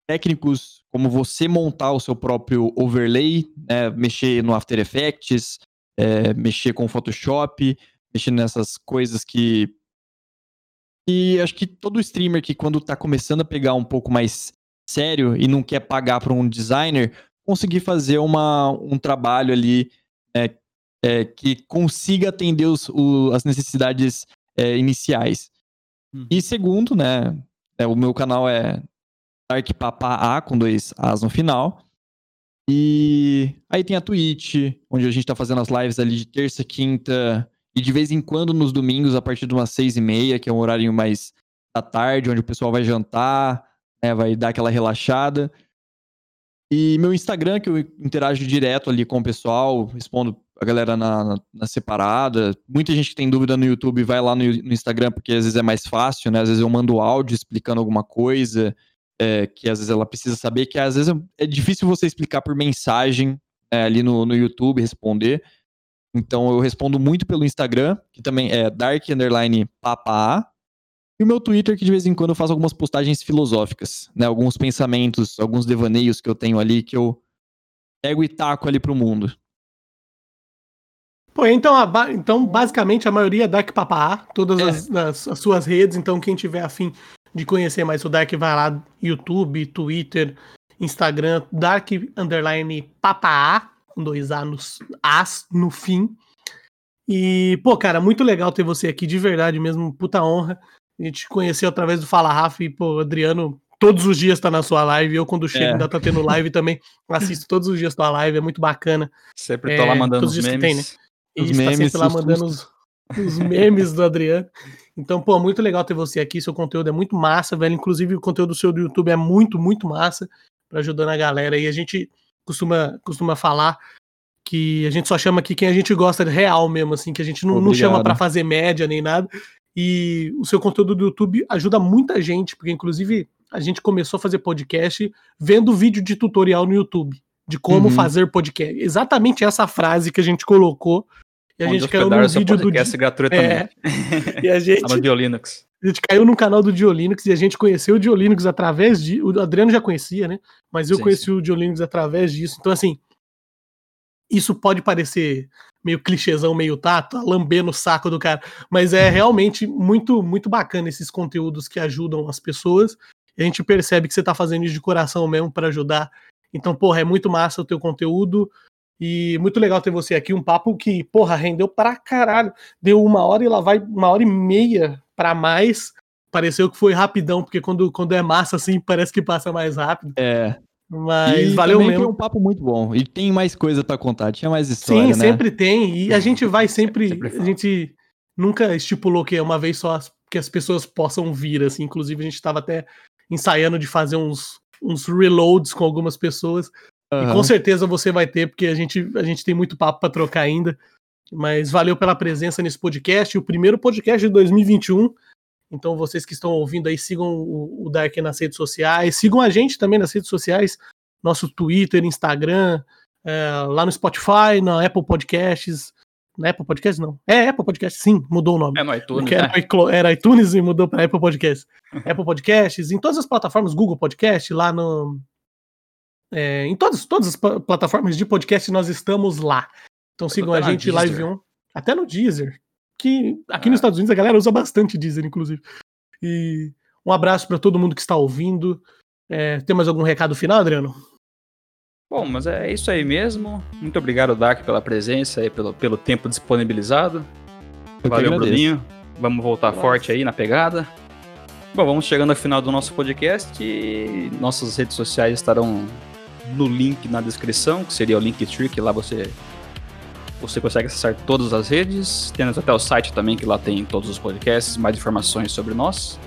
técnicos, como você montar o seu próprio overlay, né, mexer no After Effects, é, mexer com Photoshop, mexer nessas coisas que. E acho que todo streamer que, quando tá começando a pegar um pouco mais sério e não quer pagar para um designer, conseguir fazer uma, um trabalho ali é, é, que consiga atender os, o, as necessidades é, iniciais. Hum. E segundo, né, é, o meu canal é Dark Papa A, com dois As no final. E aí tem a Twitch, onde a gente tá fazendo as lives ali de terça, quinta e de vez em quando nos domingos, a partir de umas seis e meia, que é um horário mais da tarde, onde o pessoal vai jantar, né, vai dar aquela relaxada. E meu Instagram, que eu interajo direto ali com o pessoal, respondo a galera na, na, na, separada. Muita gente que tem dúvida no YouTube vai lá no, no, Instagram, porque às vezes é mais fácil, né? Às vezes eu mando áudio explicando alguma coisa é, que às vezes ela precisa saber, que às vezes é difícil você explicar por mensagem é, ali no, no YouTube, responder. Então eu respondo muito pelo Instagram, que também é dark underline papa. E o meu Twitter, que de vez em quando eu faço algumas postagens filosóficas, né? Alguns pensamentos, alguns devaneios que eu tenho ali que eu pego e taco ali pro mundo. Pô, então, a, então basicamente a maioria é Dark Papá, todas é. as, as, as, suas redes, então quem tiver afim de conhecer mais o Dark, vai lá YouTube, Twitter, Instagram, Dark Underline Papá, com dois A nos, As no fim. E, pô, cara, muito legal ter você aqui, de verdade mesmo, puta honra. A gente conheceu através do Fala Rafa e, pô, Adriano todos os dias tá na sua live. Eu, quando chego, é. ainda tá tendo live também. Assisto todos os dias tua live, é muito bacana. Sempre tô é, lá mandando os memes. Tem, né? Os Isso, memes, tá sempre lá mandando os, os memes do Adriano. Então, pô, muito legal ter você aqui. Seu conteúdo é muito massa, velho. Inclusive, o conteúdo seu do YouTube é muito, muito massa para ajudando a galera. E a gente costuma, costuma falar que a gente só chama aqui quem a gente gosta de real mesmo, assim, que a gente não, não chama para fazer média nem nada. E o seu conteúdo do YouTube ajuda muita gente, porque inclusive a gente começou a fazer podcast vendo vídeo de tutorial no YouTube de como uhum. fazer podcast. Exatamente essa frase que a gente colocou e a gente caiu no vídeo do gratuitamente. É. e a gente A gente caiu no canal do Diolinux e a gente conheceu o Diolinux através de, o Adriano já conhecia, né? Mas eu sim, conheci sim. o Diolinux através disso. Então assim, isso pode parecer meio clichêzão, meio tato, lambendo o saco do cara, mas é realmente muito muito bacana esses conteúdos que ajudam as pessoas. A gente percebe que você tá fazendo isso de coração mesmo para ajudar. Então, porra, é muito massa o teu conteúdo. E muito legal ter você aqui, um papo que, porra, rendeu pra caralho. Deu uma hora e lá vai uma hora e meia pra mais. Pareceu que foi rapidão, porque quando, quando é massa assim, parece que passa mais rápido. É. Mas e valeu mesmo. Foi um papo muito bom. E tem mais coisa para contar, tinha mais história, Sim, né? sempre tem. E a gente vai sempre. sempre a gente nunca estipulou que é uma vez só que as pessoas possam vir, assim. Inclusive, a gente estava até ensaiando de fazer uns, uns reloads com algumas pessoas. Uhum. E com certeza você vai ter, porque a gente, a gente tem muito papo para trocar ainda. Mas valeu pela presença nesse podcast, o primeiro podcast de 2021. Então, vocês que estão ouvindo aí, sigam o, o Dark nas redes sociais, sigam a gente também nas redes sociais, nosso Twitter, Instagram, é, lá no Spotify, na Apple Podcasts. Na Apple Podcasts, não. É Apple Podcasts, sim, mudou o nome. É no iTunes. Era, né? era, iTunes e mudou para Apple Podcasts. Apple Podcasts, em todas as plataformas, Google Podcast, lá no. É, em todas, todas as plataformas de podcast nós estamos lá. Então sigam a gente, Live 1. Até no Deezer que aqui nos Estados Unidos a galera usa bastante Deezer, inclusive. E um abraço para todo mundo que está ouvindo. É, tem mais algum recado final, Adriano? Bom, mas é isso aí mesmo. Muito obrigado, Dark, pela presença e pelo, pelo tempo disponibilizado. Eu Valeu, Bruninho. Vamos voltar Nossa. forte aí na pegada. Bom, vamos chegando ao final do nosso podcast e nossas redes sociais estarão no link na descrição, que seria o Linktree, que lá você você consegue acessar todas as redes. Temos até o site também, que lá tem todos os podcasts, mais informações sobre nós.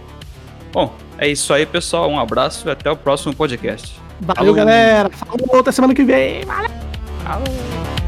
Bom, é isso aí, pessoal. Um abraço e até o próximo podcast. Valeu, Falou. galera. Falou, até semana que vem. Valeu. Falou.